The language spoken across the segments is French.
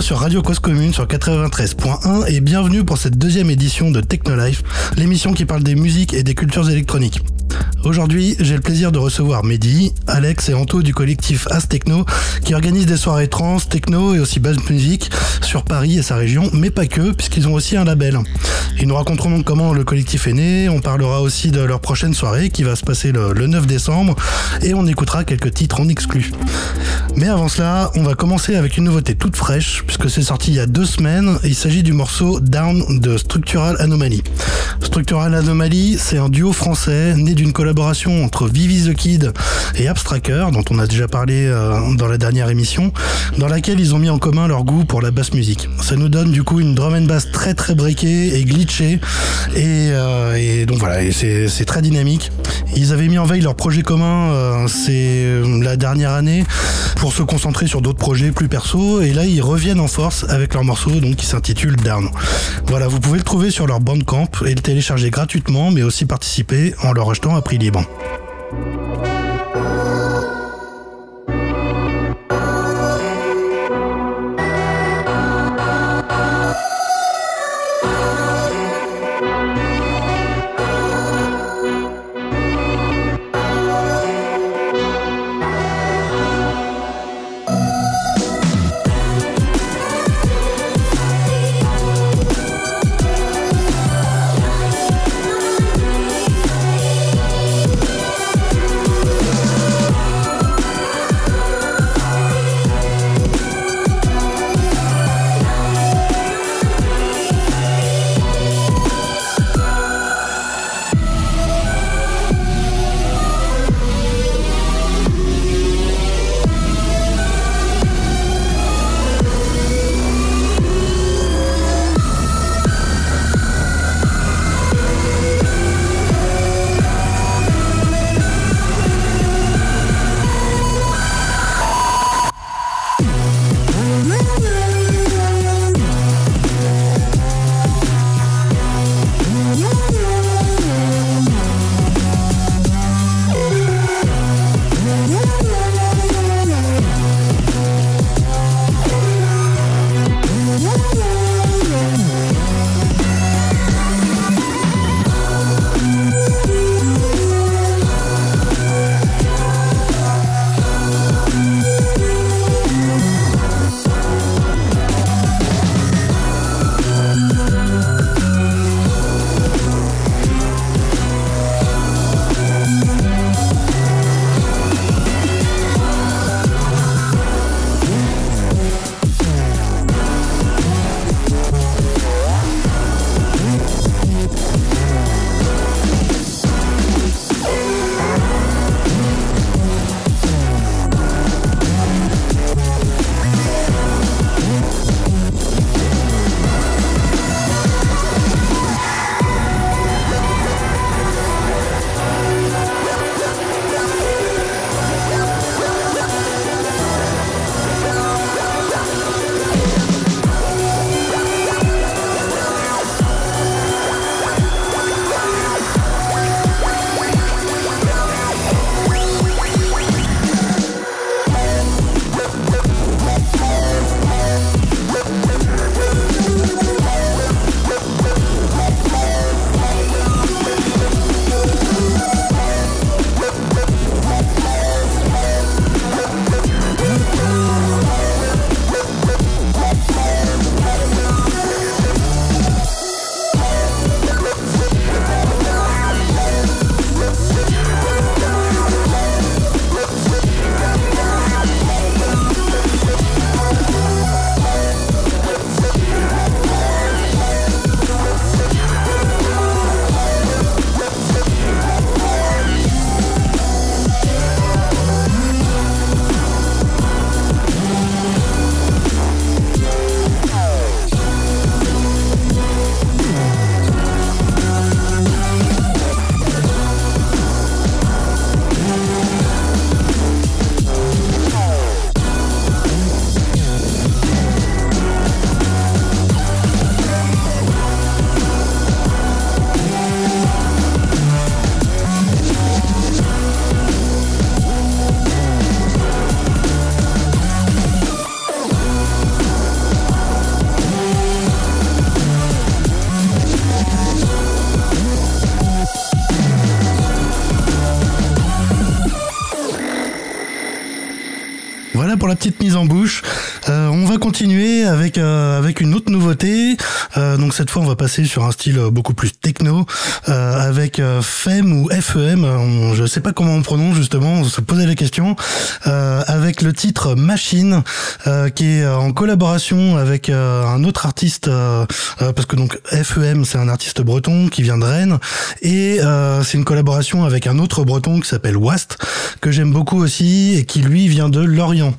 sur Radio Cause Commune sur 93.1 et bienvenue pour cette deuxième édition de Technolife, l'émission qui parle des musiques et des cultures électroniques. Aujourd'hui, j'ai le plaisir de recevoir Mehdi, Alex et Anto du collectif As Techno qui organisent des soirées trans, techno et aussi basse musique sur Paris et sa région, mais pas que, puisqu'ils ont aussi un label. Ils nous raconteront comment le collectif est né, on parlera aussi de leur prochaine soirée qui va se passer le, 9 décembre et on écoutera quelques titres en exclu. Mais avant cela, on va commencer avec une nouveauté toute fraîche, puisque c'est sorti il y a deux semaines. Il s'agit du morceau Down de Structural Anomaly. Structural Anomaly, c'est un duo français né d'une collaboration entre Vivi the Kid et Abstracker, dont on a déjà parlé euh, dans la dernière émission, dans laquelle ils ont mis en commun leur goût pour la basse musique. Ça nous donne du coup une drum and bass très très breakée et glitchée, et, euh, donc voilà, c'est très dynamique. Ils avaient mis en veille leur projet commun, euh, c'est la dernière année, pour se concentrer sur d'autres projets plus perso, et là ils reviennent en force avec leur morceau donc qui s'intitule Down. Voilà, vous pouvez le trouver sur leur Bandcamp et le télécharger gratuitement, mais aussi participer en leur achetant à prix libre. Bouche. Euh, on va continuer avec euh, avec une autre nouveauté. Euh, donc cette fois, on va passer sur un style beaucoup plus techno avec FEM ou FEM. Je sais pas comment on prononce justement. On se posait la question avec le titre Machine, qui est en collaboration avec un autre artiste parce que donc FEM c'est un artiste breton qui vient de Rennes et c'est une collaboration avec un autre breton qui s'appelle Wast que j'aime beaucoup aussi et qui lui vient de Lorient.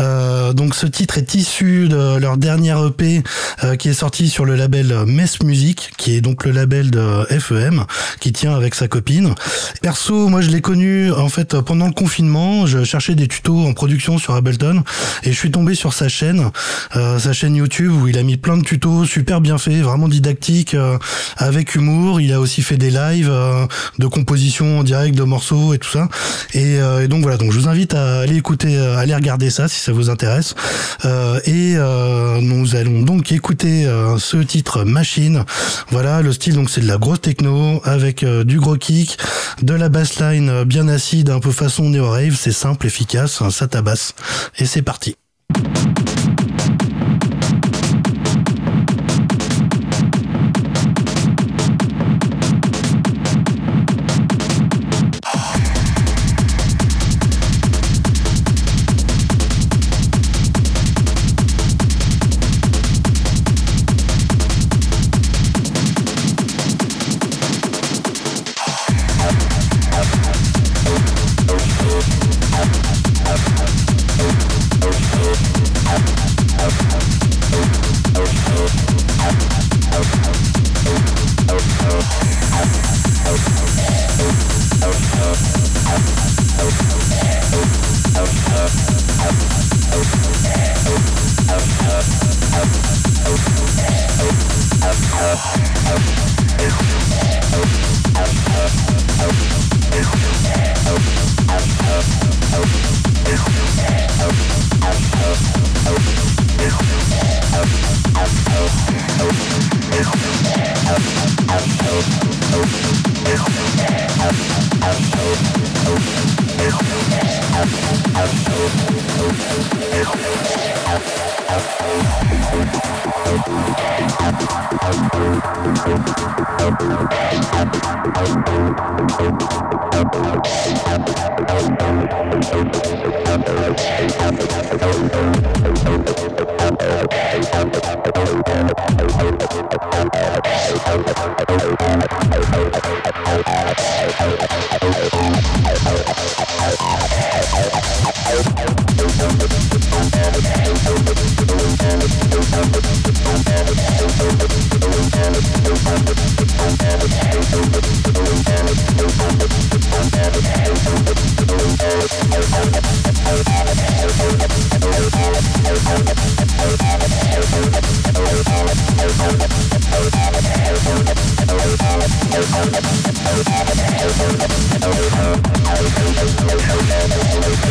Euh, donc ce titre est issu de leur dernière EP euh, qui est sorti sur le label Mess Music, qui est donc le label de FEM, qui tient avec sa copine. Perso, moi je l'ai connu en fait pendant le confinement. Je cherchais des tutos en production sur Ableton et je suis tombé sur sa chaîne, euh, sa chaîne YouTube où il a mis plein de tutos super bien faits, vraiment didactiques, avec humour. Il a aussi fait des lives de composition en direct de morceaux et tout ça. Et, et donc voilà, donc je vous invite à aller écouter, aller regarder ça si ça vous intéresse. Euh, et euh, nous allons donc écouter euh, ce titre Machine. Voilà, le style donc c'est de la grosse techno avec du gros kick, de la bassline bien acide, un peu façon néo rave. C'est simple, efficace, ça tabasse. Et c'est parti.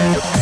Oh,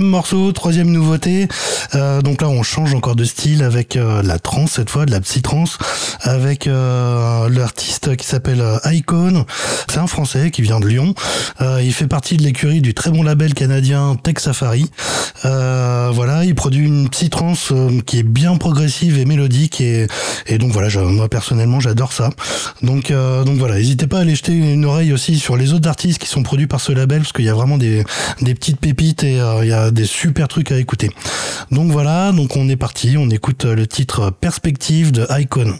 Troisième morceau, troisième nouveauté. Euh, donc là, on change encore de style avec euh, la trance cette fois, de la psy-trance, avec euh, l'artiste qui s'appelle Icon. C'est un Français qui vient de Lyon. il fait partie de l'écurie du très bon label canadien Tech Safari. Il produit une psy-trance qui est bien progressive et mélodique et, donc voilà, moi personnellement, j'adore ça. Donc donc voilà, n'hésitez pas à aller jeter une oreille aussi sur les autres artistes qui sont produits par ce label parce qu'il y a vraiment des, des petites pépites et il y a des super trucs à écouter. Donc voilà, donc on est parti, on écoute le titre Perspective de Icon.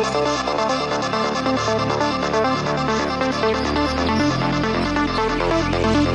Thank you.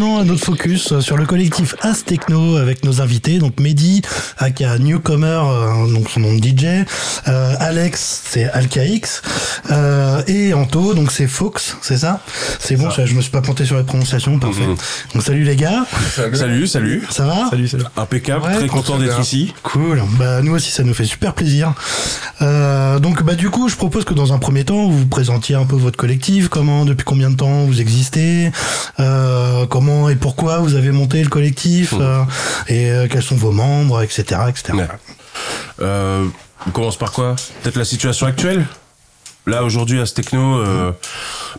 Notre focus sur le collectif As Techno avec nos invités, donc Mehdi, aka Newcomer, euh, donc son nom de DJ, euh, Alex, c'est AlkaX, euh, et Anto, donc c'est Fox, c'est ça? C'est bon, je me suis pas planté sur la prononciation, parfait. Mhm. Donc salut les gars. Salut, salut. Ça va? Salut, salut. Impeccable, très content d'être ici. Cool. Bah nous aussi, ça nous fait super plaisir. donc bah du coup, je propose que dans un premier temps, vous vous présentiez un peu votre collectif, comment, depuis combien de temps vous existez, comment et pourquoi vous avez monté le collectif, mmh. euh, et euh, quels sont vos membres, etc. etc. Euh, on commence par quoi? Peut-être la situation actuelle? Là, aujourd'hui, à ce techno,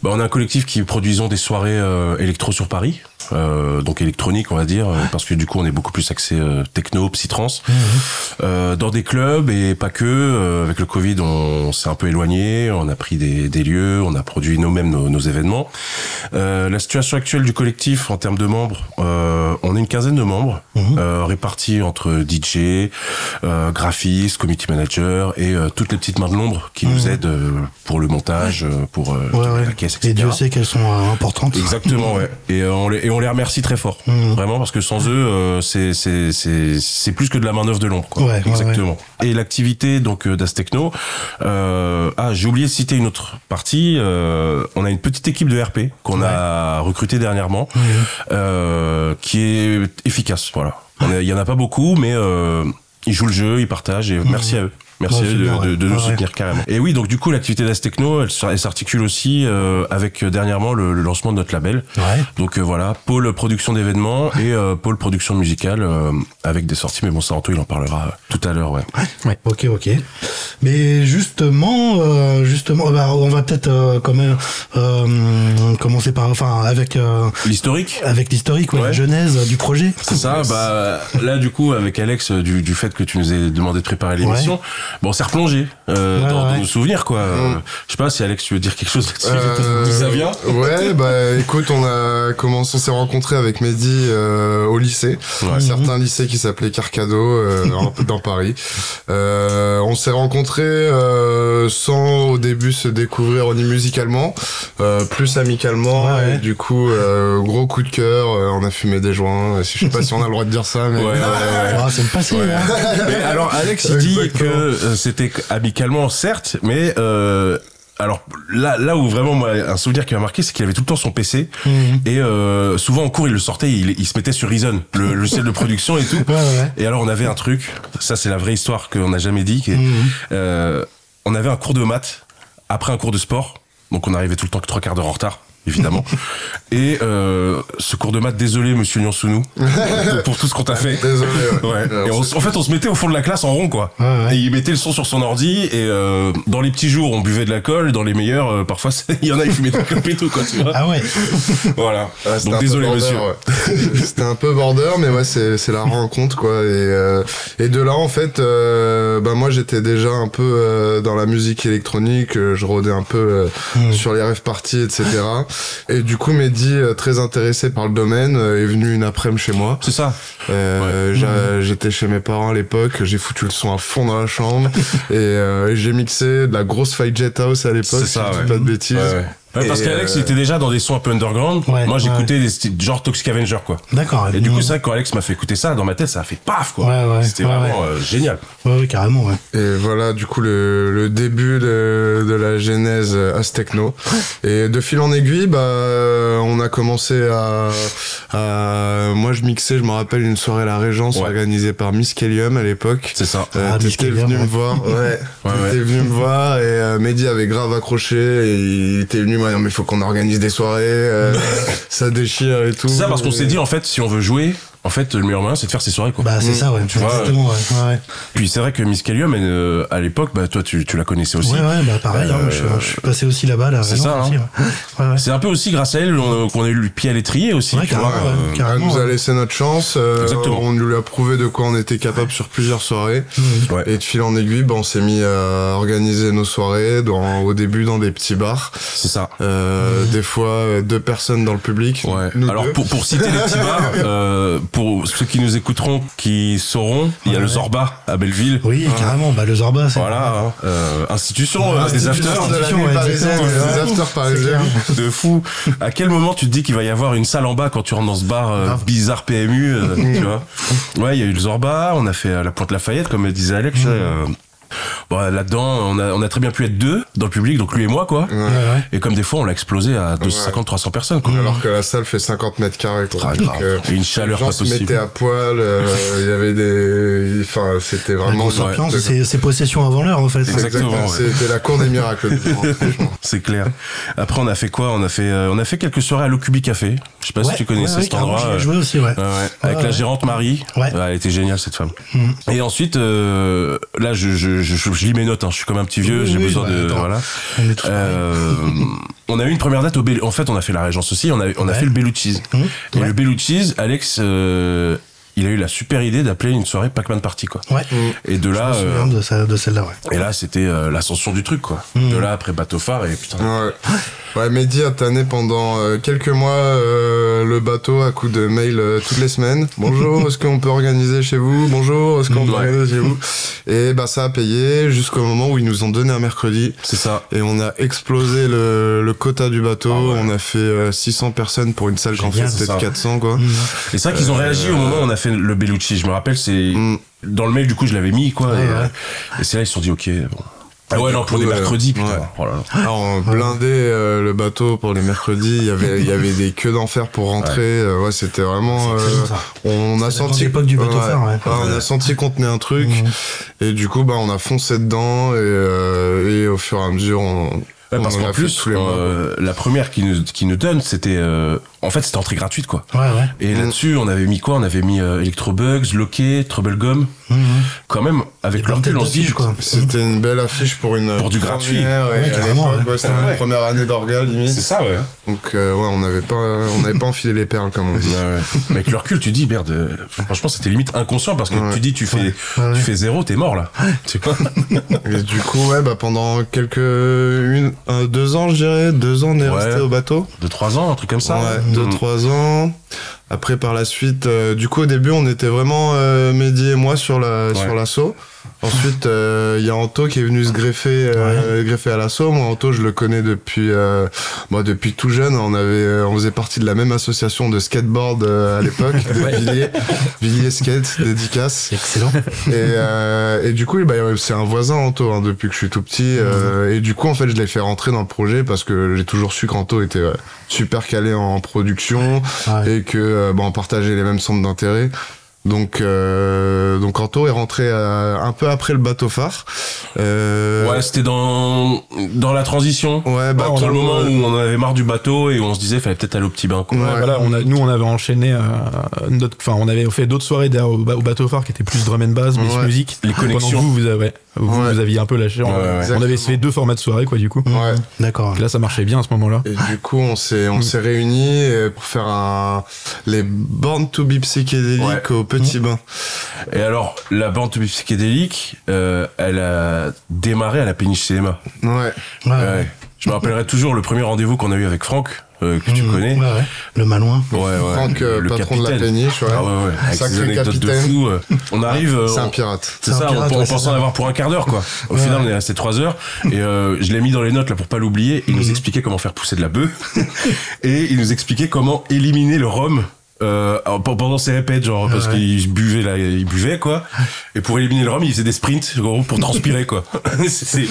bah, on a un collectif qui produisons des soirées électro sur Paris. Euh, donc électronique on va dire parce que du coup on est beaucoup plus axé techno psytrance mmh. dans des clubs et pas que avec le covid on, s'est un peu éloigné on a pris des, des lieux on a produit nous-mêmes nos, nos, événements la situation actuelle du collectif en termes de membres on est une quinzaine de membres mmh. répartis entre DJ graphiste community manager et toutes les petites mains de l'ombre qui nous mmh. aident pour le montage pour ouais, la caisse etc. et Dieu sait qu'elles sont importantes exactement ouais et on les on les remercie très fort. Mmh. Vraiment, parce que sans eux, euh, c'est, plus que de la main-d'œuvre de l'ombre. Ouais, Exactement. Et l'activité donc euh, d'Astechno, euh, ah, j'ai oublié de citer une autre partie. Euh, on a une petite équipe de RP qu'on a recrutée dernièrement, euh, qui est efficace. Voilà. Il y en a pas beaucoup, mais ils jouent le jeu, ils partagent et merci à eux. Merci Ouais, de, bien, de- ouais. de nous Ouais, soutenir carrément. Et oui, donc du coup, l'activité d'As Techno, elle, elle s'articule aussi euh, avec euh, dernièrement le, le lancement de notre label. Ouais. Donc euh, voilà, pôle production d'événements et euh, pôle production musicale euh, avec des sorties. Mais bon, ça, Anto, il en parlera tout à l'heure, ouais. Ok, ok. Mais justement, euh, justement, bah, on va peut-être euh, quand même euh, commencer par, enfin, avec euh, L'historique avec l'historique, ouais, la Ouais. genèse du projet. C'est ça, bah là du coup avec Alex du, du fait que tu nous aies demandé de préparer l'émission, bon on s'est replongé euh, Ouais, dans, nos souvenirs quoi. Euh, je sais pas si Alex tu veux dire quelque chose là-dessus. Euh, D'où ça vient Ouais, bah écoute, on a commencé, on s'est rencontré avec Mehdi euh, au lycée, Ouais. un certain lycée qui s'appelait Carcado euh, dans Paris. Euh, on s'est rencontrés euh, sans au début se découvrir ni musicalement, euh, plus amicalement. Ouais, ouais. Et du coup, euh, gros coup de cœur, euh, on a fumé des joints. Je sais pas si on a le droit de dire ça, mais Ouais, ouais, ouais. Ah, c'est le passé, hein. Mais alors Alex il dit que c'était amicalement certes, mais euh, alors là là où vraiment moi un souvenir qui m'a marqué c'est qu'il avait tout le temps son PC Mhm. et euh, souvent en cours il le sortait, il, il se mettait sur Reason, le logiciel de production et tout. Ouais, ouais. Et alors on avait un truc, ça c'est la vraie histoire qu'on n'a jamais dit. qui est- Mhm. euh, on avait un cours de maths après un cours de sport, donc on arrivait tout le temps que trois quarts d'heure en retard. Évidemment. Et euh, ce cours de maths, désolé Monsieur Nyansounou pour, pour tout ce qu'on t'a fait. désolé. ouais. Ouais. Et on- en fait, on se mettait au fond de la classe en rond, quoi. Ouais, ouais. Et il mettait le son sur son ordi. Et euh, dans les petits jours, on buvait de l'alcool. Dans les meilleurs, euh, parfois, il y en a, ils fumaient des clopes et tout, quoi, tu vois. Ah ouais. Voilà. Un Donc désolé, border, monsieur. c'était un peu border, mais ouais, c'est c'est la rencontre quoi. Et euh, et de là en fait, bah moi j'étais déjà un peu dans la musique électronique, je rôdais un peu euh, Mm. sur les rêves parties, etc. Et du coup, Mehdi, euh, très intéressé par le domaine, euh, est venu une après-midi chez moi. C'est ça. Euh, j'a- J'étais chez mes parents à l'époque, j'ai foutu le son à fond dans la chambre et euh, j'ai mixé de la grosse Fight Jet House à l'époque, C'est si ça, je dis pas de bêtises. Ouais, ouais. Ouais, parce qu'Alex, euh, il était déjà dans des sons un peu underground. Ouais, Moi, ouais. j'écoutais des styles genre Toxic Avenger, quoi. D'accord. Et du coup, c'est vrai quand Alex m'a fait écouter ça, dans ma tête, ça a fait paf, quoi. Ouais, ouais, C'était ouais, vraiment euh, génial. Ouais, ouais, carrément, ouais. Et voilà, du coup, le, le début de, de la genèse Aztechno. Et de fil en aiguille, bah, euh, on a commencé à, à- Moi, je mixais, je me rappelle, une soirée à la Régence Ouais. organisée par Miss Kellium à l'époque. C'est ça. Euh, Ah, t'étais venu ouais. me voir, ouais. Ouais, t'étais venu me voir et euh, Mehdi avait grave accroché et il était venu dire mais il faut qu'on organise des soirées, euh, ça déchire et tout. C'est ça, parce qu'on s'est dit, en fait, si on veut jouer, en fait, le meilleur moyen, c'est de faire ses soirées, quoi. Bah, c'est ça, ouais. Tu vois, Exactement, ouais. Ouais, ouais. Puis c'est vrai que Miss Callium, elle, euh, à l'époque, bah, toi, tu, tu la connaissais aussi. Ouais, ouais, bah pareil, hein, Euh, je, je suis passé aussi là-bas, là. c'est ça, hein. ouais. C'est un peu aussi grâce à elle on- qu'on a eu le pied à l'étrier aussi. Ouais, tu vois, euh, Elle Carrément, nous a laissé notre chance, euh, Exactement. on nous a prouvé de quoi on était capable sur plusieurs soirées. Ouais. Et de fil en aiguille, bah, on s'est mis à organiser nos soirées dans, au début dans des petits bars. C'est ça. Euh, Des fois, euh, deux personnes dans le public. Ouais. Alors deux. pour, pour citer les petits bars, euh, pour ceux qui nous écouteront, qui sauront, il y a Ouais. le Zorba à Belleville. Oui, carrément, bah le Zorba, c'est. Voilà, hein. Euh, institution, euh, des Institution afters. de ouais, parisienne, des afters parisiens. de fou. À quel moment tu te dis qu'il va y avoir une salle en bas quand tu rentres dans ce bar euh, bizarre PMU, euh, tu vois? Ouais, il y a eu le Zorba, on a fait la Pointe Lafayette, comme disait Alex. euh, bon, là-dedans, on a, on a très bien pu être deux dans le public, donc lui et moi, quoi. Ouais, ouais. Et comme des fois, on l'a explosé à 250, 300 personnes, quoi. Alors que la salle fait 50 mètres carrés. quoi. Ah, Donc, euh, Et une chaleur les gens pas se possible. mettaient à poil, euh, il y avait des... Enfin, c'était vraiment... c'est possession avant l'heure, en fait. Exactement, ouais. C'était la cour des miracles. C'est clair. Après, on a fait quoi? On a fait, euh, on a fait quelques soirées à l'Ocubi Café. Je sais pas Ouais, si tu connaissais ouais, ouais, cet endroit. euh, joué aussi, ouais. Avec la ouais. gérante Marie. Ouais. elle était géniale cette femme. Mhm. Et ensuite, euh, là, je, je, je, je lis mes notes. Hein. Je suis comme un petit vieux. Oui, J'ai oui, besoin bah, de attends. voilà. On Euh, on a eu une première date au Bel- En fait, on a fait la Régence aussi. On a, on a fait le Bellucci's. Mhm. Et Ouais. le Bellucci's, Alex, euh, il a eu la super idée d'appeler une soirée Pac-Man Party, quoi. Ouais. Et de Je là, me souviens euh, de, celle-là, ouais. et là, c'était euh, l'ascension du truc, quoi. Mhm. De là, après bateau phare et putain. Ouais. Ouais, Mehdi a tanné pendant euh, quelques mois euh, le bateau à coup de mail euh, toutes les semaines. Bonjour, est-ce qu'on peut organiser chez vous? Bonjour, est-ce qu'on peut organiser chez vous? Et bah ça a payé jusqu'au moment où ils nous ont donné un mercredi. C'est ça. Et on a explosé le, le quota du bateau. Ah ouais. On a fait euh, 600 personnes pour une salle qu'en fait Génial, c'était ça. 400 quoi. Et c'est vrai qu'ils ont réagi au moment où on a fait le Bellucci. Je me rappelle, c'est Mm. dans le mail du coup je l'avais mis quoi. Et, euh, ouais. et c'est là ils se sont dit ok, bon, Ah ouais, non, pour les euh, mercredis, putain. ouais. Oh là là. Alors, on blindait euh, le bateau pour les mercredis. Il y avait, il y avait des queues d'enfer pour rentrer. Euh, Ouais, c'était vraiment. C'est euh, on a senti. grande époque du bateau ouais. on a senti qu'on tenait un truc. Mhm. Et du coup, bah, on a foncé dedans. Et, euh, et au fur et à mesure, on. Ouais, parce en qu'en plus, euh, la première qui nous, qui nous donne, c'était. euh, en fait, c'était entrée gratuite, quoi. Ouais, ouais. Et là-dessus, on avait mis quoi? On avait mis euh, Electrobugs, Loquet, Troublegum. Mhm. Quand même, avec Des le recul, on se dit. quoi. C'était une belle affiche pour une. Pour du gratuit. ouais, Ouais, C'était Ouais. première année d'orga, limite. C'est ça, ouais. Donc, euh, ouais, on n'avait pas, on n'avait pas enfilé les perles, comme on dit. Ouais, ouais. Mais avec le recul, tu dis, merde, euh, franchement, c'était limite inconscient parce que Ouais. tu dis, tu fais, Ouais, ouais. tu fais zéro, t'es mort, là. Tu vois Et du coup, ouais, bah, pendant quelques, une, un, deux ans, je dirais, deux ans, on est Ouais. resté au bateau. De 3 ans, un truc comme ça Ouais, Mm. deux, trois ans. Après, par la suite, euh, du coup, au début, on était vraiment euh, Mehdi et moi sur la Ouais. sur l'assaut. Ensuite, euh, il y a Anto qui est venu se greffer euh, greffer à l'assaut. Moi, Anto, je le connais depuis euh, moi depuis tout jeune. On avait euh, on faisait partie de la même association de skateboard euh, à l'époque, de Villiers, Villiers Skate, dédicace. Excellent. Et, euh, et du coup, bah, c'est un voisin Anto hein, depuis que je suis tout petit. euh, et du coup, en fait, je l'ai fait rentrer dans le projet parce que j'ai toujours su qu'Anto était euh, super calé en production Ouais. et que bah, on partageait les mêmes centres d'intérêt. Donc, euh, donc Anto est rentré euh, un peu après le bateau phare. Euh, Ouais, c'était dans, dans la transition. ouais, Dans le moment euh, où on avait marre du bateau et où on se disait, fallait peut-être aller au petit bain, quoi. Ouais. Voilà, on a, nous on avait enchaîné, euh, notre, enfin on avait fait d'autres soirées derrière au, ba- au bateau phare qui étaient plus drum and bass, Ouais. music. Les Pendant que connexions. vous, vous avez, vous, Ouais. vous aviez un peu lâché. Ouais, ouais, ouais. on avait fait deux formats de soirée quoi du coup. Ouais. D'accord. Là ça marchait bien à ce moment-là. Et du coup, on s'est on s'est réunis euh, pour faire un les Born to be psychédéliques Ouais. au Petit Bain. Et alors, la bande psychédélique, euh, elle a démarré à la péniche cinéma. Ouais. ouais. Je me rappellerai toujours le premier rendez-vous qu'on a eu avec Franck, euh, que tu Mhm. connais. Ouais, ouais. Le Malouin. Ouais, ouais. Franck, euh, le patron de la péniche, ouais. Ah ouais, ouais. Avec Sacré ses anecdotes de capitaine. fou. euh, on arrive. euh, C'est un pirate. C'est ça, pirate, on, en avoir pour un quart d'heure, quoi. Au Ouais. final, on est resté trois heures. Et euh, je l'ai mis dans les notes là pour pas l'oublier. Il nous Mhm. expliquait comment faire pousser de la bœuf. et il nous expliquait comment éliminer le rhum. Euh, pendant ses répètes genre parce Ouais. qu'il buvait là il buvait quoi et pour éliminer le rhum il faisait des sprints gros, pour transpirer quoi c'est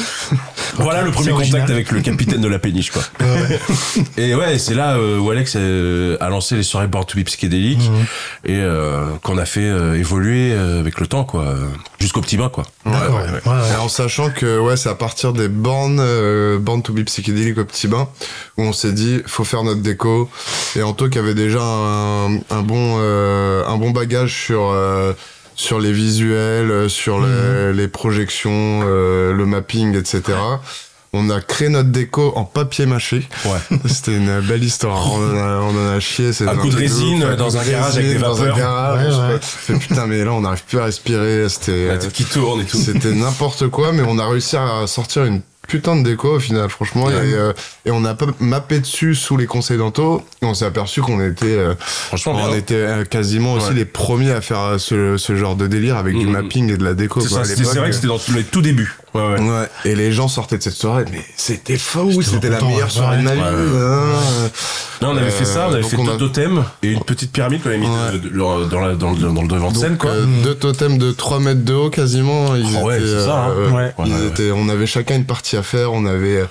voilà le premier contact original. avec le capitaine de la péniche quoi Ouais, ouais. et ouais, c'est là euh, où Alex euh, a lancé les soirées Born to be psychédéliques Mhm. et euh, qu'on a fait euh, évoluer euh, avec le temps, quoi, jusqu'au petit bain, quoi. Ouais, ouais, ouais, ouais. Et en sachant que ouais, c'est à partir des bornes, euh, bornes to be psychédéliques au petit bain, où on s'est dit, faut faire notre déco. Et Anto qui avait déjà un, un bon, euh, un bon bagage sur, euh, sur les visuels, euh, sur les, les projections, euh, le mapping, etc. On a créé notre déco en papier mâché. Ouais. C'était une belle histoire. On en a, on en a chié. c'est Un coup de résine ouf. dans un garage avec des vapeurs. garage. Ouais, ouais. Je fais, putain, mais là, on n'arrive plus à respirer. C'était. La tête qui tourne et tout. c'était n'importe quoi, mais on a réussi à sortir une putain de déco au final, franchement. Ouais. Et, euh, et on a pas mappé dessus sous les conseils d'Anto. Et on s'est aperçu qu'on était, euh, Franchement, on bien. était euh, quasiment aussi les premiers à faire euh, ce, ce genre de délire avec du Mhm. mapping et de la déco. C'est vrai que c'était dans tous les tout débuts. Ouais, ouais. Ouais, et les gens sortaient de cette soirée, mais c'était fou, c'était la meilleure soirée de ma vie. Ouais, ouais. hein. Non, on avait fait ça, on avait donc fait on deux a- totems et une petite pyramide qu'on avait mis Ouais. de- de- dans, la- dans le, dans le devant de scène, quoi. euh, deux totems de 3 mètres de haut quasiment. Ils Oh ouais, étaient, c'est ça, hein. euh, Ouais. ils Ouais, ouais. étaient- on avait chacun une partie à faire. On avait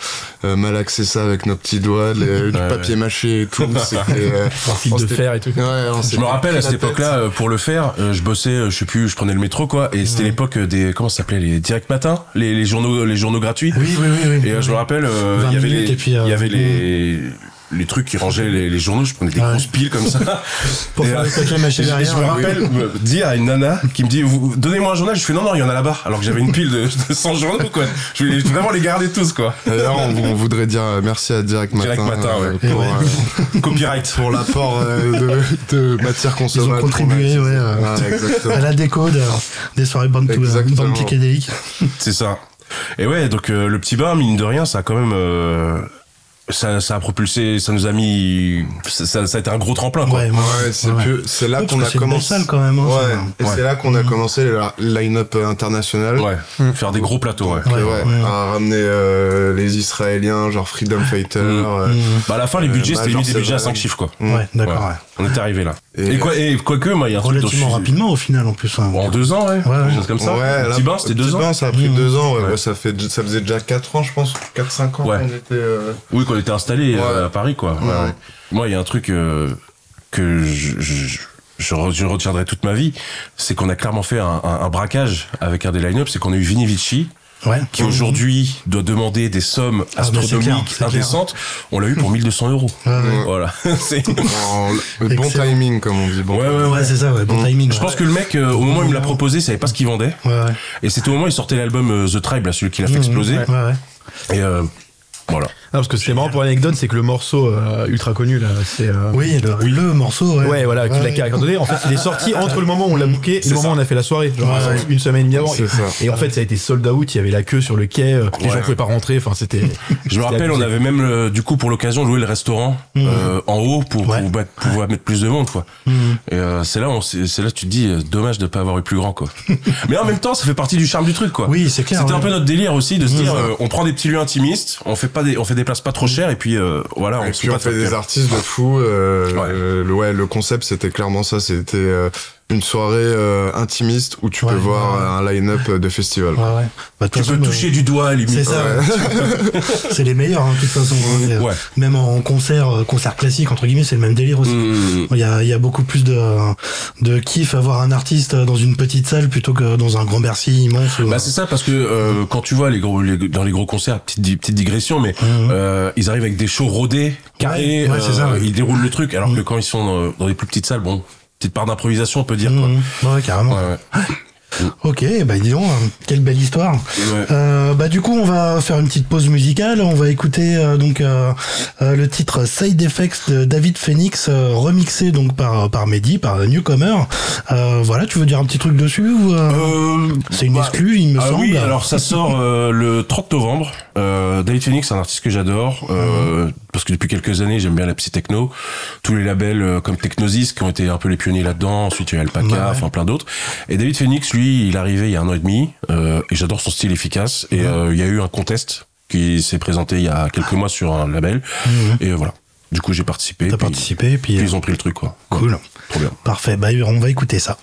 euh, malaxé ça avec nos petits doigts, les- du Ouais, papier mâché et tout. C'était. euh, fil de fer et tout. Je me rappelle à cette époque-là, euh, pour le faire, euh, je bossais, euh, je sais plus, je prenais le métro, quoi, et c'était l'époque euh, des, comment ça s'appelait, les direct matins, les, les journaux, les journaux gratuits. Oui, oui, oui. oui. Et euh, je me rappelle, euh, 20 il y avait minutes les, et puis, euh, il y avait les, les trucs qui rangeaient les, les journaux. Je prenais des Ouais. grosses piles comme ça. Pour Et, faire euh, le papier mâché Et je, derrière. je me ouais. rappelle me dire à une nana qui me dit Donnez-moi un journal. Je fais Non, non, il y en a là-bas. Alors que j'avais une pile de, de 100 journaux, quoi. Je voulais vraiment les garder tous, quoi. D'ailleurs, on, on voudrait dire euh, merci à Direct Matin, Direct Matin, euh, ouais. pour, ouais. euh, Copyright. pour l'apport euh, de, de matières consommables. contribué, qu'on a ouais, euh, Ouais, exactement. À la déco de- des soirées bande to Exactement. bande psychédélique. C'est ça. Et ouais, donc euh, le petit bain, mine de rien, ça a quand même. Euh, ça, ça a propulsé, ça nous a mis. Ça, ça- a été un gros tremplin, quoi. Ouais, Ouais, c'est Ouais. plus- c'est là Ouais, qu'on a commencé. salle quand même. hein, Ouais, ça. et Ouais. c'est là qu'on a commencé le line-up international. Ouais. Faire des gros plateaux, ouais. Ouais, euh, ouais, ouais. à ramener euh, les Israéliens, genre Freedom Fighter. Mm. euh, Mmh. Bah à la fin, les Euh, budgets, c'était limite des budgets à vrai. 5 chiffres, quoi. Mm. Ouais, d'accord. Ouais. ouais. On était arrivé là. Et, quoi, et quoique, moi, il y a Relativement rapidement au final en plus. hein. En deux ans, ouais. Ouais, ouais. Chose comme ça. Ouais, petit bain, c'était deux petit ans. bain, ça a pris Mmh. deux ans. ouais. Ouais. Ouais, ça, fait, ça faisait déjà 4 ans, je pense. 4-5 ans Ouais. qu'on était. euh, Oui, qu'on était installé Ouais. à Paris, quoi. Ouais, Ouais. ouais. Moi, il y a un truc euh, que je, je, je, re- je retiendrai toute ma vie, c'est qu'on a clairement fait un, un- un braquage avec un des line-up, c'est qu'on a eu Vini Vici, Ouais. qui aujourd'hui doit demander des sommes Ah, astronomiques, clair, indécentes. On l'a eu pour 1200 euros. Ouais, ouais. Voilà. C'est- le bon Excellent. timing, comme on dit. Bon. Ouais, ouais, Ouais, c'est ça, ouais, bon Mmh. timing. Je pense que le mec, euh, au moment où il me l'a proposé, il savait pas ce qu'il vendait. Ouais, ouais. Et c'était au moment où il sortait l'album euh, The Tribe, là, celui qui l'a fait Mmh, exploser. Ouais, ouais. Et euh, voilà. Ah, parce que c'était marrant pour l'anecdote, c'est que le morceau euh, ultra connu là, c'est. euh, Oui, le, le morceau, ouais. Ouais, voilà, qui l'a Ouais. donné. En fait, il est sorti entre le moment où on l'a booké et C'est le moment où on a fait la soirée, genre Ouais, ouais. une semaine et demie avant. C'est. Et en fait, ça a été sold out, il y avait la queue sur le quai, euh, les Ouais. gens pouvaient pas rentrer, enfin c'était. Je me rappelle, on avait même, euh, du coup, pour l'occasion, loué le restaurant euh, en haut pour, Ouais. pour mettre- pouvoir mettre plus de monde, quoi. Mhm. Et euh, c'est là, c'est là que tu te dis, dommage de pas avoir eu plus grand, quoi. Mais en même temps, ça fait partie du charme du truc, quoi. Oui, c'est clair. C'était un ouais. peu notre délire aussi de se dire, on prend des petits lieux intimistes, on fait pas des, on fait des places pas trop chères et puis euh, voilà, on Et se puis fait on des artistes de fou. euh, Ouais. euh, le, ouais, le concept c'était clairement ça. C'était euh, une soirée euh, intimiste où tu Ouais, peux voir ouais. un line-up de festival. Ouais, ouais. Bah, Tu façon, peux euh, toucher du doigt, limite. C'est ça, ouais. c'est les meilleurs, hein, de toute façon. hein. Euh. Même en concert, euh, concert classique, entre guillemets, c'est le même délire aussi. Mhm. Il y a, il y a beaucoup plus de, de kiff à voir un artiste dans une petite salle plutôt que dans un grand Bercy immense. Bah c'est ça parce que euh, quand tu vois les gros les- dans les gros concerts petite petite digression mais euh, ils arrivent avec des shows rodés carrés Ouais, ouais, c'est euh, ça, ouais. ils déroulent le truc alors que quand ils sont dans, dans des plus petites salles bon petite part d'improvisation on peut dire quoi Mhm. Ouais, carrément. ouais, ouais. Ok, bah dis donc, euh, quelle belle histoire. Ouais. Euh, bah du coup, on va faire une petite pause musicale. On va écouter euh, donc euh, euh, le titre Side Effects de David Phoenix, euh, remixé donc par par Mehdi, par Newcomer. Euh, voilà, tu veux dire un petit truc dessus ou c'est une bah, exclue, il me ah semble. oui, alors ça sort euh, le 30 novembre. Euh, David Phoenix, c'est un artiste que j'adore euh, parce que depuis quelques années, j'aime bien la psy techno. Tous les labels euh, comme Technosis qui ont été un peu les pionniers là-dedans. Ensuite, il y a Alpaca, ouais. enfin plein d'autres. Et David Phoenix, lui, il est arrivé il y a un an et demi euh, et j'adore son style efficace. Et euh, il y a eu un contest qui s'est présenté il y a quelques mois sur un label. Et voilà. Du coup, j'ai participé. T'as participé, puis, puis ils ont pris le truc, quoi. cool, Trop bien. parfait. Bah on va écouter ça.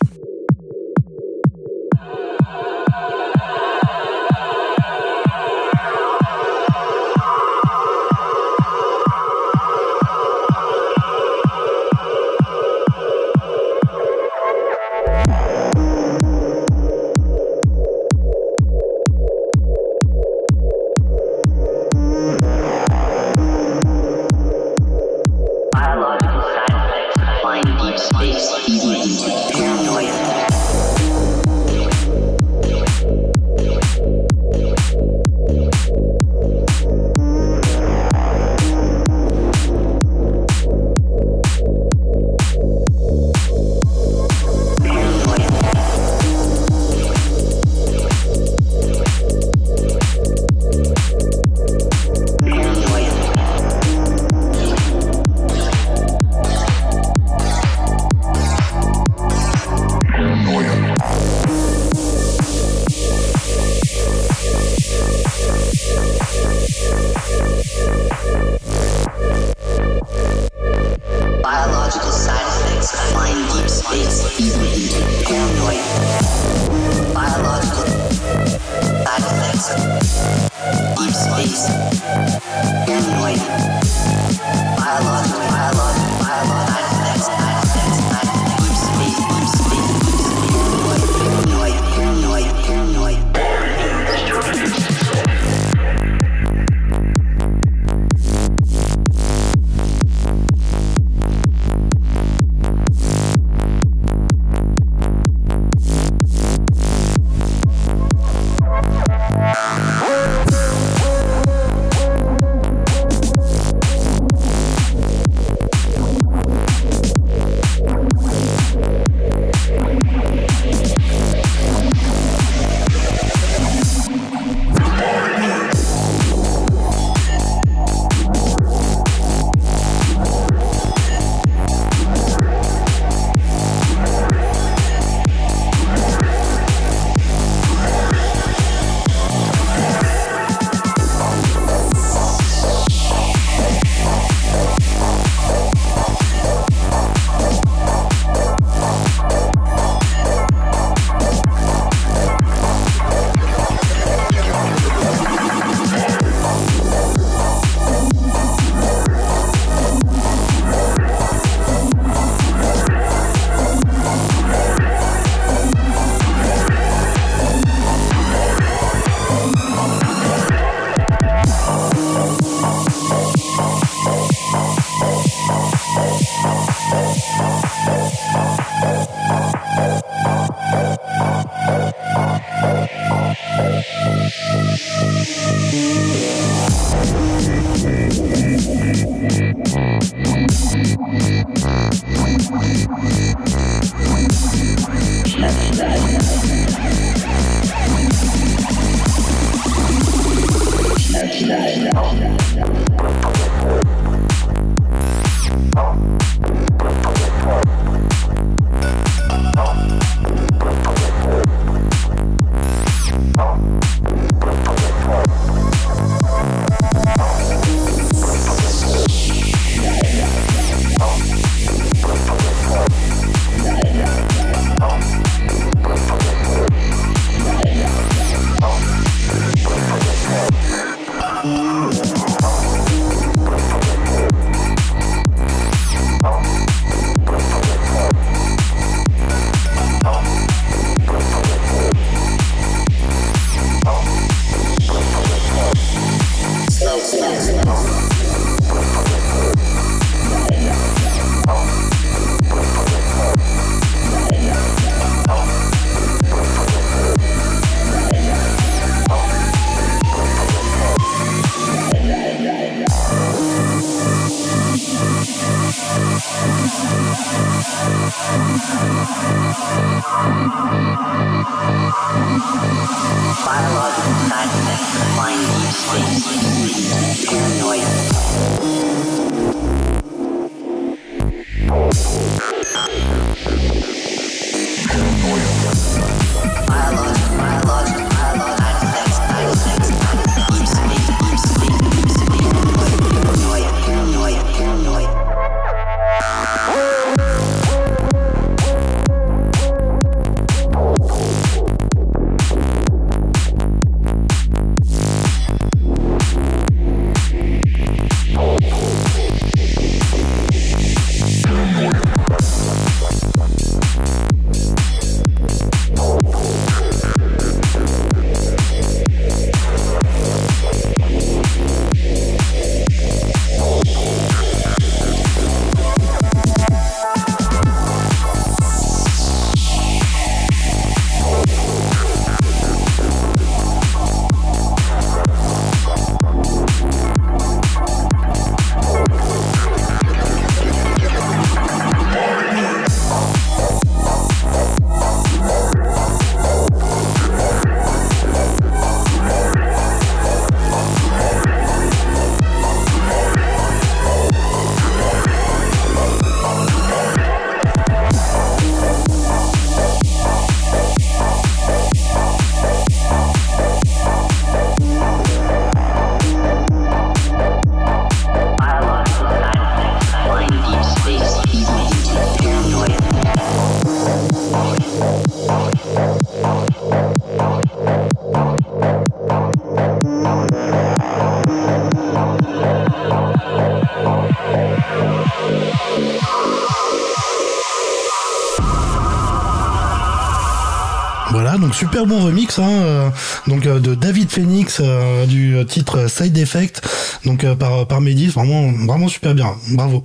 Super bon remix, hein, euh, donc euh, de David Phoenix euh, du titre Side Effect, donc euh, par par Medis, vraiment vraiment super bien, bravo.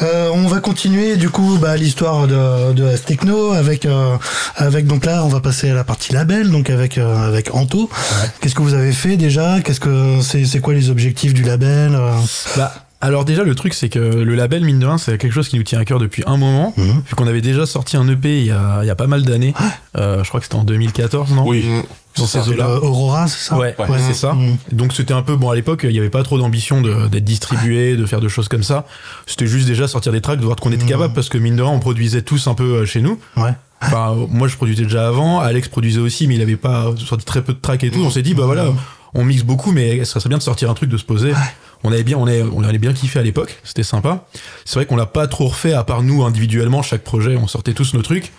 Euh, on va continuer du coup bah, l'histoire de de S Techno avec euh, avec donc là on va passer à la partie label, donc avec euh, avec Anto. Qu'est-ce que vous avez fait déjà? Qu'est-ce que c'est c'est quoi les objectifs du label euh? Bah, alors déjà le truc c'est que le label mine de rien c'est quelque chose qui nous tient à cœur depuis un moment Mhm. vu qu'on avait déjà sorti un EP il y a, il y a pas mal d'années Euh, je crois que c'était en 2014 non? Oui. dans ces eaux-là Aurora, c'est ça? Ouais, Ouais. c'est ça Mhm. donc c'était un peu bon à l'époque il n'y avait pas trop d'ambition d'être distribué de faire de choses comme ça c'était juste déjà sortir des tracks de voir qu'on était Mhm. capable parce que mine de rien on produisait tous un peu euh, chez nous Ouais. Enfin, moi je produisais déjà avant, Alex produisait aussi, mais il avait pas sorti très peu de tracks et tout. On s'est dit, bah voilà, on mixe beaucoup, mais ça serait bien de sortir un truc, de se poser. On avait bien, on est, on avait bien kiffé à l'époque, c'était sympa. C'est vrai qu'on l'a pas trop refait à part nous individuellement, chaque projet, on sortait tous nos trucs.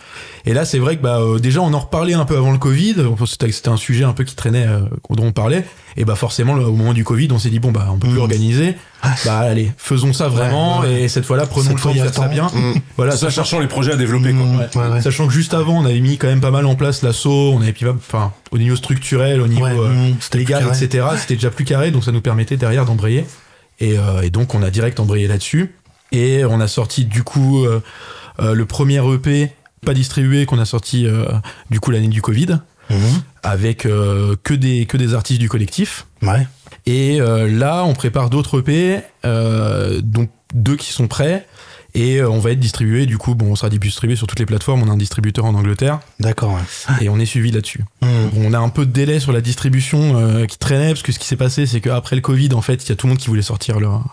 Et là, c'est vrai que bah euh, déjà on en reparlait un peu avant le Covid. C'était c'était un sujet un peu qui traînait, euh, dont on parlait. Et bah forcément, le- au moment du Covid, on s'est dit bon bah on peut plus Mhm. organiser. Bah allez, faisons ça vraiment. Ouais, ouais. Et cette fois-là, prenons Cette le temps de faire ça le bien. temps. Mm. Voilà, Ça, sachant- cherchant les projets à développer, quoi. Mmh, Ouais. ouais. Sachant que juste avant, on avait mis quand même pas mal en place l'assaut, on avait puis, enfin, au niveau structurel, au niveau euh, mmh, légal, plus etc. C'était déjà plus carré, donc ça nous permettait derrière d'embrayer. Et, euh, et donc on a direct embrayé là-dessus. Et on a sorti du coup euh, euh, le premier EP pas distribué qu'on a sorti du coup l'année du Covid, Mhm. avec euh, que des que des artistes du collectif. Ouais. Et euh, là, on prépare d'autres EP, euh, dont deux qui sont prêts. Et euh, on va être distribué, du coup, bon, on sera distribué sur toutes les plateformes. On a un distributeur en Angleterre D'accord. ouais. et on est suivi là-dessus. Hmm. On a un peu de délai sur la distribution euh, qui traînait parce que ce qui s'est passé, c'est qu'après le Covid, en fait, il y a tout le monde qui voulait sortir leur,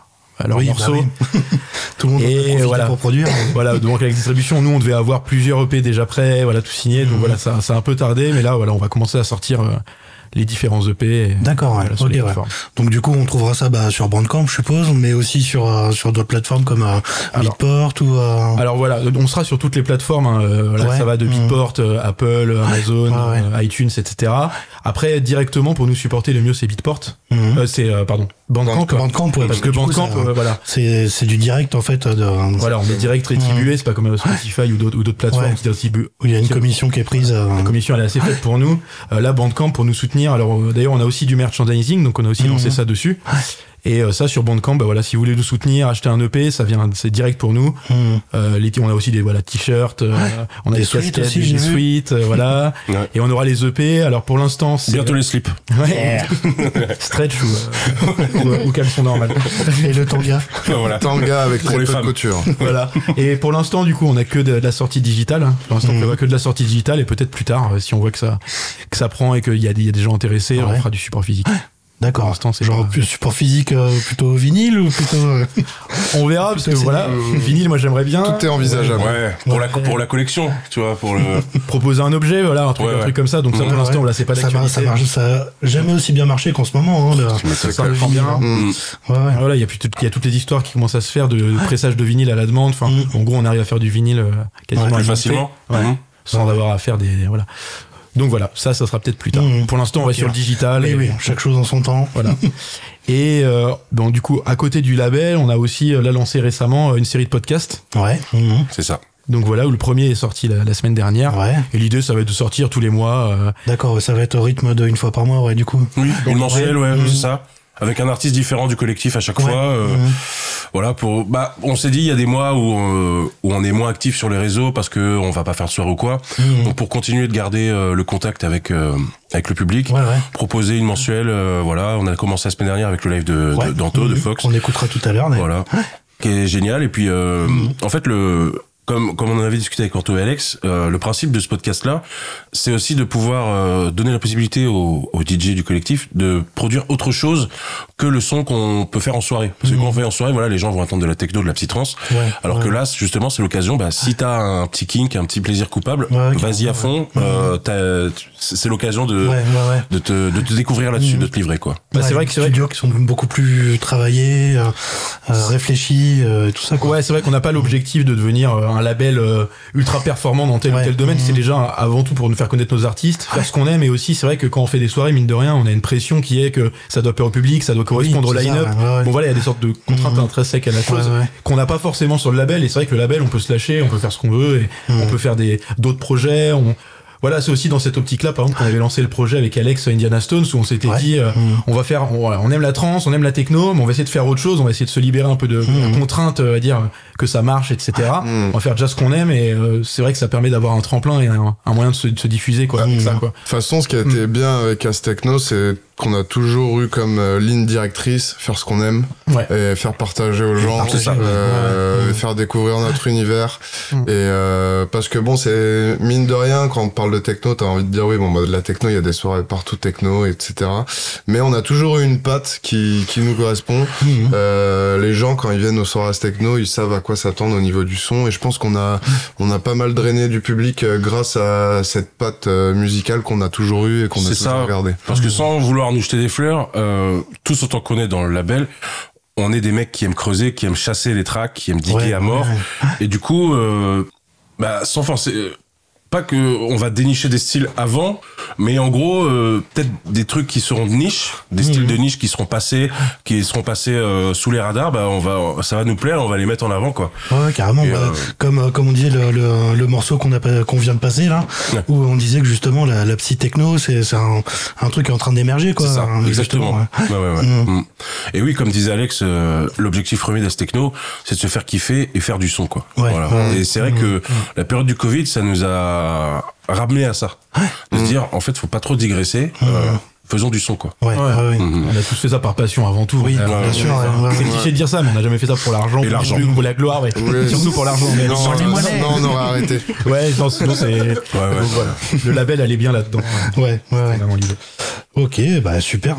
leur Oui, bah morceau. oui. Tout le monde Et voilà. pour produire. Voilà, donc avec la distribution, nous on devait avoir plusieurs EP déjà prêts, voilà, tout signé. Donc voilà, ça, ça a un peu tardé, mais là, voilà, on va commencer à sortir euh, les différents EP. et- D'accord, ouais. voilà, ouais. Donc du coup, on trouvera ça bah, sur Bandcamp, je suppose, mais aussi sur, euh, sur d'autres plateformes comme euh, Alors. Beatport ou... euh, Alors voilà, on sera sur toutes les plateformes. hein, euh, voilà, Ouais. Ça va de Mhm. Beatport, euh, Apple, Amazon, euh, iTunes, etc. Après, directement pour nous supporter, le mieux c'est Beatport. Euh, c'est euh, pardon, Bandcamp. Bandcamp, ouais, parce que coup, Bandcamp, ça- euh, voilà. c'est c'est du direct en fait. De, Voilà, on est direct rétribué, c'est pas comme euh, Spotify ou d'autres ou d'autres plateformes Ouais. qui distribuent. Où il y a une commission qui est prise. euh, La commission elle est assez faite pour nous. Euh, là, Bandcamp pour nous soutenir. Alors d'ailleurs, on a aussi du merchandising, donc on a aussi Mhm. lancé ça dessus. Et euh, ça sur Bandcamp, bah voilà, si vous voulez nous soutenir, acheter un EP, ça vient, c'est direct pour nous. mhm. Euh, les, on a aussi des voilà t-shirts, euh, on a Des casquettes, des euh, voilà. Ouais. Et on aura les EP. Alors pour l'instant, c'est Bientôt les slips. ouais, stretch ou, euh, ou, ou caleçon normal. Et le tanga. voilà. Tanga avec Pour très les peu de femmes. couture. voilà. Et pour l'instant, du coup, on a que de, de la sortie digitale. hein. Pour l'instant, on Mhm. prévoit que de la sortie digitale et peut-être plus tard, si on voit que ça, que ça prend et qu'il y, a des- il y a des gens intéressés, on fera du support physique. D'accord. Pour l'instant, c'est Genre pas- support physique euh, plutôt vinyle ou plutôt. euh, On verra parce que voilà, vinyle, moi j'aimerais bien Tout est envisageable. Ouais, pour la, pour la collection, tu vois, pour le. proposer un objet, voilà, un truc, Ouais, un ouais. truc comme ça. Donc ça, Ouais, pour l'instant, là, c'est pas ça, marche, ça, d'actualité. marche, ça a jamais aussi bien marché qu'en ce moment. Hein, C'est Ça hein. Mm. Ouais, ouais. Voilà, il y a plus tout- il y a toutes les histoires qui commencent à se faire de, de pressage de vinyle à la demande. Enfin, Mm. en gros, on arrive à faire du vinyle euh, quasiment Plus facilement. Mhm. sans avoir à faire des voilà. Donc voilà, ça, ça sera peut-être plus tard. Mm. Pour l'instant, on va Ok. sur le digital. Oui, et- oui, chaque chose en son temps. Voilà. Et euh, bon, du coup, à côté du label, on a aussi euh, là lancé récemment euh, une série de podcasts. Ouais. mhm. C'est ça. Donc voilà, où le premier est sorti la, la semaine dernière. Ouais. Et l'idée, ça va être de sortir tous les mois. euh, D'accord, ça va être au rythme d'une fois par mois, ouais, du coup. Oui, une mensuelle, ouais, Mhm. c'est ça. Avec un artiste différent du collectif à chaque Ouais. fois. euh, Mhm. Voilà, pour. Bah, on s'est dit, il y a des mois où, euh, où on est moins actif sur les réseaux parce que on va pas faire de soirée ou quoi. Mhm. Donc, pour continuer de garder euh, le contact avec, euh, avec le public, Ouais, ouais. proposer une mensuelle, euh, voilà. On a commencé la semaine dernière avec le live de, d'Anto, de Mhm. Fox. On écoutera tout à l'heure. Voilà. Qui est génial. Et puis, euh, en fait, le, comme, comme on en avait discuté avec Anto et Alex, euh, le principe de ce podcast-là, c'est aussi de pouvoir euh, donner la possibilité aux, aux DJ du collectif de produire autre chose que le son qu'on peut faire en soirée. Parce que Mhm. quand on fait en soirée, voilà, les gens vont attendre de la techno, de la psytrance. Ouais, Alors ouais. que là, justement, c'est l'occasion, bah, si t'as un petit kink, un petit plaisir coupable, Ouais, vas-y à fond. euh, t'as- c'est l'occasion de, Ouais, ouais, ouais. de, te, de te découvrir là-dessus, Mhm. de te livrer, quoi. Bah, c'est Ouais, vrai que c'est vrai. studios qui sont beaucoup plus travaillés, euh, euh, réfléchis, euh, tout ça. Quoi. Ouais, c'est vrai qu'on n'a pas l'objectif de devenir euh, un label euh, ultra performant dans tel Ouais. ou tel domaine. Mhm. C'est déjà avant tout pour nous faire connaître nos artistes, faire ce qu'on aime. Et aussi, c'est vrai que quand on fait des soirées, mine de rien, on a une pression qui est que ça doit plaire au public, ça doit correspondre Oui, au line-up. ouais. Bon voilà, il y a des sortes de contraintes Mhm. intrinsèques à la chose qu'on n'a pas forcément sur le label. Et c'est vrai que le label, on peut se lâcher, on peut faire ce qu'on veut, et Mhm. on peut faire des d'autres projets. On, voilà, c'est aussi dans cette optique-là, par exemple, qu'on avait lancé le projet avec Alex Indiana Stones, où on s'était Ouais. dit, euh, Mhm. on va faire, on, voilà, on aime la trance, on aime la techno, mais on va essayer de faire autre chose, on va essayer de se libérer un peu de Mhm. contraintes, euh, à dire que ça marche, etc. Mhm. On va faire déjà ce qu'on aime, et euh, c'est vrai que ça permet d'avoir un tremplin et un, un moyen de se, de se diffuser, quoi. Mhm. Ça, quoi. De toute façon, ce qui a été bien avec Astechno, c'est qu'on a toujours eu comme euh, ligne directrice faire ce qu'on aime Ouais. et faire partager aux gens, partager, euh, ouais. et faire découvrir notre univers. Mm. Et euh, parce que bon, c'est mine de rien quand on parle de techno, t'as envie de dire oui, bon, bah, de la techno, il y a des soirées partout techno, etc. Mais on a toujours eu une patte qui qui nous correspond. Mhm. Euh, les gens quand ils viennent aux soirées techno, ils savent à quoi s'attendre au niveau du son et je pense qu'on a on a pas mal drainé du public euh, grâce à cette patte musicale qu'on a toujours eue et qu'on a C'est toujours ça. regardé. Parce que sans vouloir nous jeter des fleurs, euh, tous autant qu'on est dans le label, on est des mecs qui aiment creuser, qui aiment chasser les tracks, qui aiment diguer Ouais, à mort. ouais. Et du coup, euh, bah, sans forcer, pas que on va dénicher des styles avant, mais en gros, euh, peut-être des trucs qui seront de niche, des styles de niche qui seront passés, qui seront passés euh, sous les radars. Bah, on va, ça va nous plaire, on va les mettre en avant, quoi. Ouais, carrément. Bah, euh, Comme, comme on disait, le, le, le morceau qu'on a qu'on vient de passer là, Ouais. où on disait que justement la, la psy techno, c'est un, un truc qui est en train d'émerger, quoi. Ça, Hein, exactement. ouais. Mhm. Mm. Et oui, comme disait Alex, l'objectif premier d'As Techno, c'est de se faire kiffer et faire du son, quoi. Ouais, voilà. Et c'est vrai Mhm. que la période du Covid, ça nous a ramené à ça. De se dire, en fait, faut pas trop digresser. Euh, faisons du son, quoi. Ouais, ouais, ouais. Mhm. On a tous fait ça par passion avant tout. Oui, bien sûr. ouais, ouais, C'est cliché de dire ça, mais on n'a jamais fait ça pour l'argent, pour, l'argent. pour la gloire, ouais. Oui, surtout pour l'argent. mais- Non, les monnaies. non, on aurait arrêté. Ouais, non, sinon c'est. Ouais, ouais. Donc voilà. Le label allait bien là-dedans. Ouais, ouais, Ouais. Ok, bah super.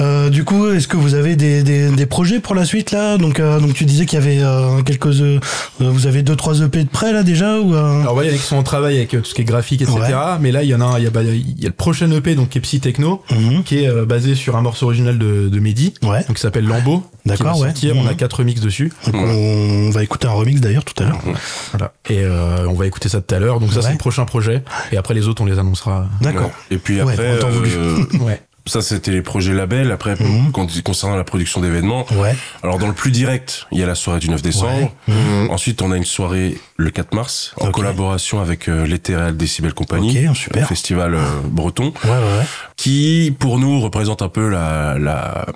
Euh, du coup, est-ce que vous avez des, des, des projets pour la suite là? Donc, euh, donc tu disais qu'il y avait euh, quelques, euh, vous avez deux trois EP de près là déjà ou euh, Alors voilà, il y en a qui sont en travail avec euh, tout ce qui est graphique, etc. Ouais. Mais là, il y en a un, il y a, bah, il y a le prochain EP, donc qui est Psy Techno, Mhm. qui est euh, basé sur un morceau original de, de Mehdi, Ouais. donc qui s'appelle Lambeau. D'accord, ouais. On Mhm. a quatre remixes dessus. Donc, on va écouter un remix d'ailleurs tout à l'heure. Voilà. Et euh, on va écouter ça tout à l'heure. Donc ça, Ouais. c'est le prochain projet. Et après, les autres, on les annoncera. D'accord. Et puis Ouais, après, Ouais. Ça c'était les projets labels. Après, Mhm. con- concernant la production d'événements, Ouais. alors dans le plus direct, il y a la soirée du 9 décembre. Ouais. Mhm. Ensuite, on a une soirée le 4 mars en collaboration avec euh, l'Ethereal Decibel Company, Ok, super. un festival euh, breton, Ouais, ouais, ouais. qui pour nous représente un peu la, la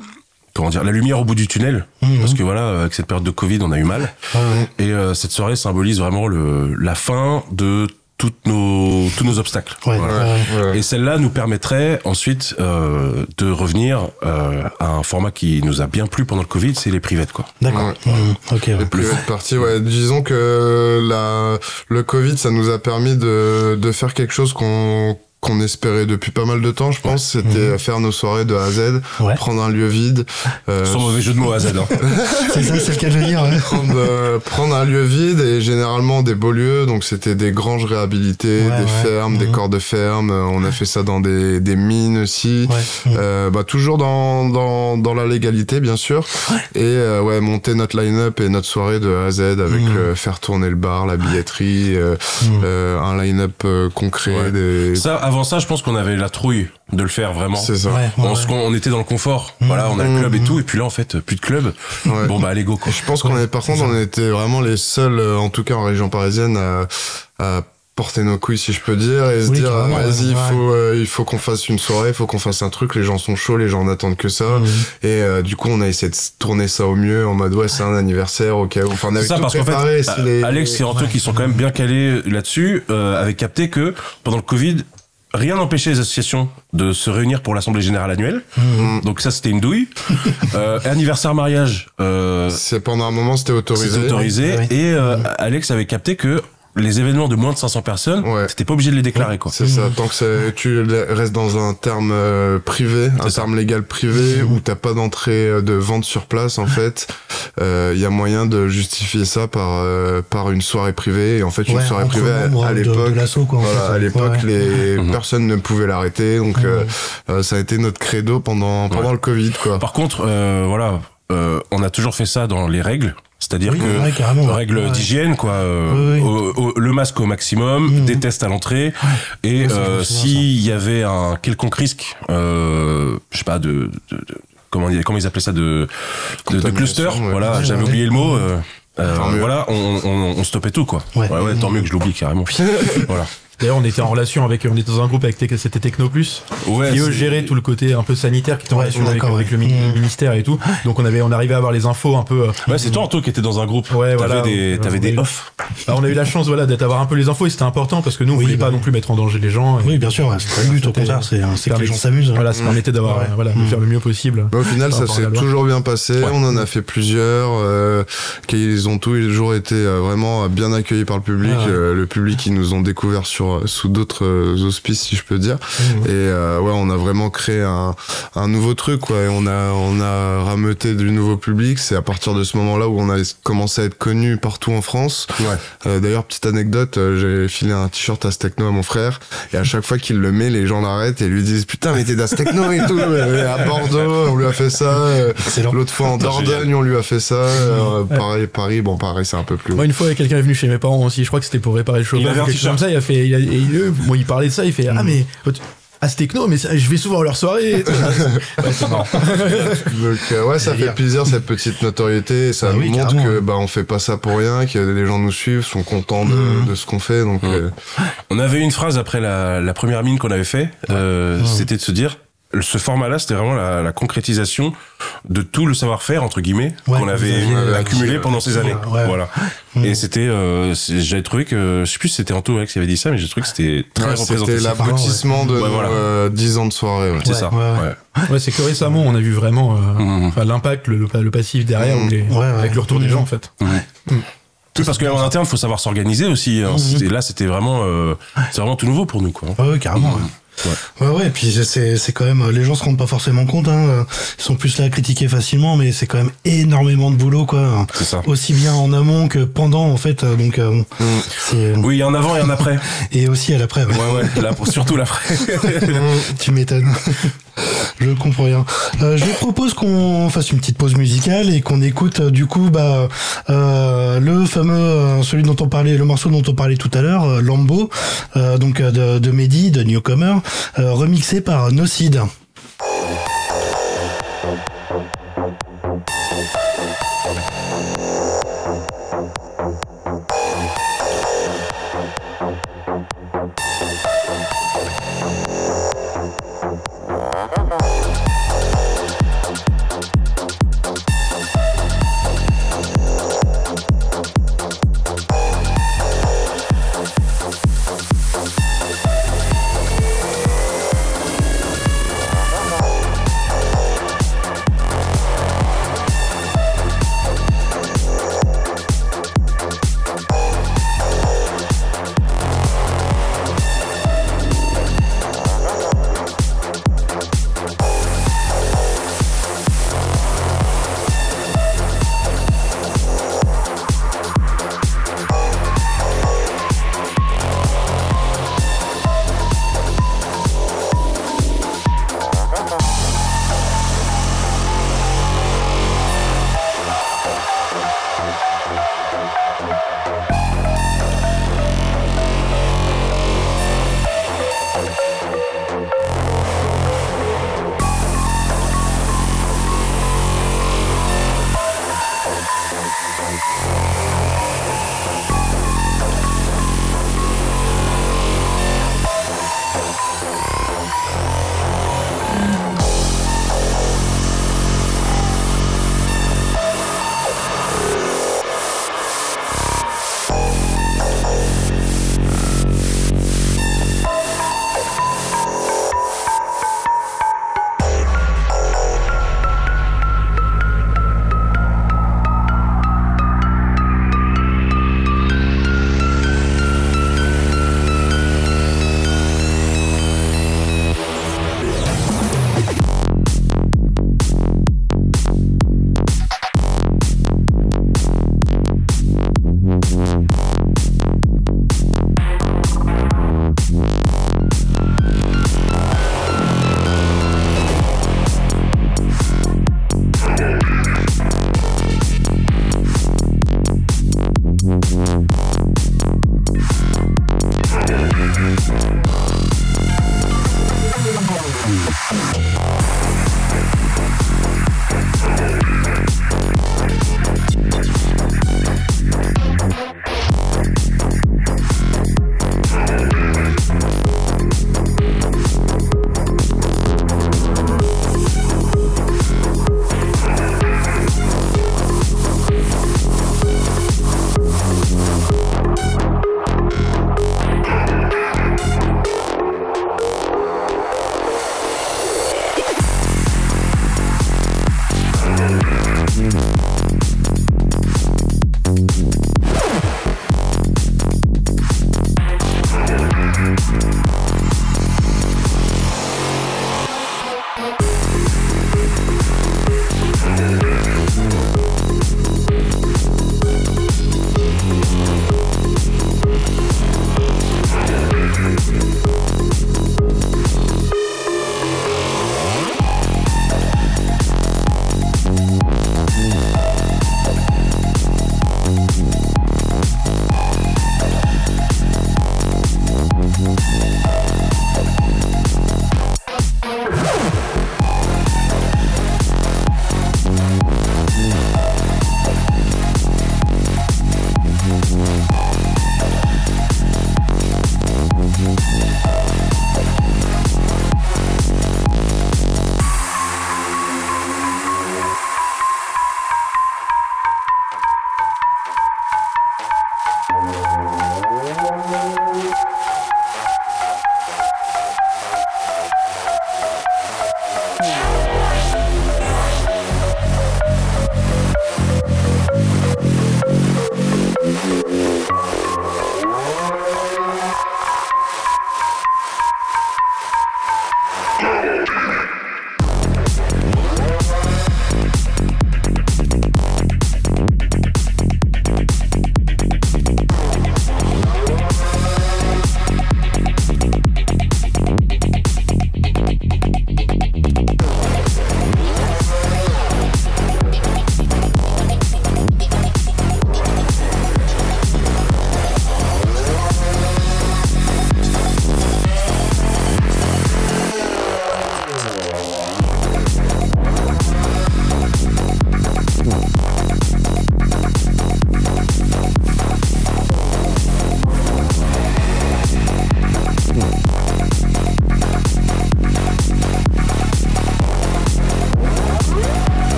comment dire la lumière au bout du tunnel, Mhm. parce que voilà, avec cette période de Covid, on a eu mal. Ouais, ouais. Et euh, cette soirée symbolise vraiment le, la fin de toutes nos, tous nos obstacles. Ouais, Voilà. ouais. Ouais. Et celle-là nous permettrait ensuite euh, de revenir euh, à un format qui nous a bien plu pendant le Covid, c'est les privettes quoi. D'accord. Ouais. Mhm. Ok. ouais. Et puis l'autre partie, ouais, disons que la, le Covid, ça nous a permis de, de faire quelque chose qu'on qu'on espérait depuis pas mal de temps, je pense, c'était faire nos soirées de A à Z, Ouais. prendre un lieu vide, euh, Sans mauvais jeu de mots à Z. Hein. C'est ça, c'est le cas de le dire. ouais. prendre, euh, prendre un lieu vide et généralement des beaux lieux, donc c'était des granges réhabilitées, Ouais, des ouais. fermes, des Mhm. corps de ferme, euh, on a fait ça dans des, des mines aussi. Ouais. Mhm. Euh, bah, toujours dans, dans, dans la légalité, bien sûr. Et euh, ouais, monter notre line-up et notre soirée de A à Z avec Mhm. euh, faire tourner le bar, la billetterie, euh, Mhm. euh, un line-up euh, concret. Ouais. Des... Ça, avant ça, je pense qu'on avait la trouille de le faire vraiment. C'est ça. Ouais, ouais, On, ouais. on était dans le confort. Voilà, on a le club et tout, et puis là, en fait, plus de club. Ouais. Bon, bah, allez, go, quoi. Je pense qu'on est, par contre, on était vraiment les seuls, euh, en tout cas en région parisienne, à, à porter nos couilles, si je peux dire, et se dire, ah, vas-y, il ouais. faut, euh, il faut qu'on fasse une soirée, il faut qu'on fasse un truc, les gens sont chauds, les gens n'attendent que ça. Mhm. Et euh, du coup, on a essayé de tourner ça au mieux, en mode, ouais, c'est un anniversaire, au cas où. Enfin, on avait ça, tout parce qu'en préparé. fait, si les- Alex et Anto, Ouais. qui sont quand même bien calés là-dessus, euh, avaient capté que pendant le Covid, rien n'empêchait les associations de se réunir pour l'Assemblée Générale annuelle. Mhm. Donc ça, c'était une douille. euh, anniversaire, mariage, euh, C'est pendant un moment, c'était autorisé. c'était autorisé. Et euh, Alex avait capté que les événements de moins de 500 personnes, Ouais. c'était pas obligé de les déclarer, quoi. C'est ça, tant que c'est- tu restes dans un terme euh, privé, un ça. terme légal privé, où t'as pas d'entrée euh, de vente sur place, en fait, il y a moyen de justifier ça par, euh, par une soirée privée. Et en fait, une Ouais, soirée privée, à- de- l'époque, voilà, à l'époque, Ouais, les Mhm. personnes ne pouvaient l'arrêter. Donc, euh, euh, ça a été notre credo pendant, pendant Ouais. le Covid, quoi. Par contre, euh, voilà, euh, on a toujours fait ça dans les règles. C'est-à-dire Oui, que ouais, Ouais. d'hygiène, quoi. euh, Oui, oui. le masque au maximum, Mhm. des tests à l'entrée. Et euh, s'il y avait un quelconque risque, euh, je sais pas, de, de- de- comment, ils- comment ils appelaient ça, de, de, cluster. ouais. Voilà, Ouais, j'avais ouais. oublié le mot. euh, euh, mieux. voilà, on, on, on stoppait tout, quoi. Ouais. Ouais, ouais, tant mieux que je l'oublie carrément. voilà. D'ailleurs, on était en relation avec, on était dans un groupe avec, c'était Techno Plus, Ouais, qui eux géraient tout le côté un peu sanitaire qui était en relation avec, le Mhm. ministère et tout. Donc on avait, on arrivait à avoir les infos un peu. euh, Ouais, c'est toi, Anto, qui était dans un groupe. Ouais, t'avais voilà. des, t'avais des off. bah, on a eu la chance, voilà, d'être avoir un peu les infos et c'était important parce que nous, on Oui, voulait bah pas oui. non plus mettre en danger les gens. Et- Oui, bien sûr, ouais, c'est pas le but, au contraire, c'est c'est que les gens s'amusent. Voilà, ça permettait d'avoir, voilà, de Mhm. faire le mieux possible. Mais au final, ça s'est toujours bien passé. On en a fait plusieurs. Euh, qui ont toujours été euh, vraiment bien accueillis par le public. Ah le public, ils nous ont découvert sur sous d'autres euh, auspices, si je peux dire. Mhm. Et euh, ouais, on a vraiment créé un, un nouveau truc. Quoi. Et on a on a rameuté du nouveau public. C'est à partir de ce moment-là où on a commencé à être connu partout en France. Ouais. Euh, D'ailleurs, petite anecdote, euh, j'ai filé un t-shirt Aztechno à mon frère, et à chaque fois qu'il le met, les gens l'arrêtent et lui disent Putain, mais t'es d'Aztechno et tout. Et à Bordeaux, on lui a fait ça. euh. L'autre fois en Dordogne, on lui a fait ça. euh, pareil, Paris, bon, pareil, c'est un peu plus. Moi, une fois, quelqu'un est venu chez mes parents aussi. Je crois que c'était pour réparer le chauffage. Il avait un t-shirt. comme ça. Il a fait, il a, et il, moi, il parlait de ça. Il fait, ah, mais, ah, c'est techno, mais ça, je vais souvent à leur soirée. et tout. ouais, c'est marrant. Donc, euh, ouais, ça fait plaisir cette petite notoriété. Et ça Ah oui, montre carrément, que bah, on fait pas ça pour rien, que les gens nous suivent, sont contents de, de ce qu'on fait. Donc, Mhm. euh, On avait une phrase après la, la première mine qu'on avait fait, euh, c'était de se dire ce format-là, c'était vraiment la, la concrétisation de tout le savoir-faire entre guillemets Ouais, qu'on avait euh, accumulé pendant ces années. ouais. Voilà. Mm. Et c'était, euh, j'avais trouvé que, je sais plus si c'était Anto Alex qui avait dit ça, mais j'ai trouvé que c'était très Ouais, C'était représentatif. l'aboutissement de voilà. euh, 10 ans de soirée. ouais. C'est Ouais, ça. ouais, ouais. ouais. Ouais, c'est que récemment, on a vu vraiment euh, enfin, l'impact, le, passif derrière, ou les- Ouais, ouais. avec le retour des gens, en fait. Oui, parce qu'en interne, faut savoir s'organiser aussi. hein. C'était- Là, c'était vraiment, euh, c'est vraiment tout nouveau pour nous, quoi. Ouais, carrément. Ouais. Ouais, ouais, et puis c'est, c'est quand même, les gens se rendent pas forcément compte, hein. Ils sont plus là à critiquer facilement, mais c'est quand même énormément de boulot, quoi. C'est ça. Aussi bien en amont que pendant, en fait. Donc, euh, c'est, Oui, il y a un avant et un après. et aussi à l'après, ouais. Ouais, ouais. Là, surtout l'après. tu m'étonnes. Je comprends rien. Euh, je propose qu'on fasse une petite pause musicale et qu'on écoute euh, du coup bah, euh, le fameux, euh, celui dont on parlait, le morceau dont on parlait tout à l'heure, Lambo, donc de, de Mehdi, de Newcomer, remixé par Nocid.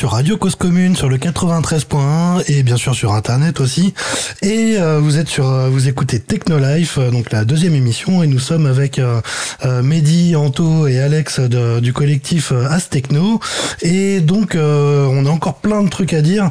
Sur Radio Cause Commune sur le 93.1 et bien sûr sur internet aussi. Et euh, vous êtes sur, euh, vous écoutez Techno Life, euh, donc la deuxième émission, et nous sommes avec Mehdi, Anto et Alex du collectif euh, As Techno. Et donc on a encore plein de trucs à dire.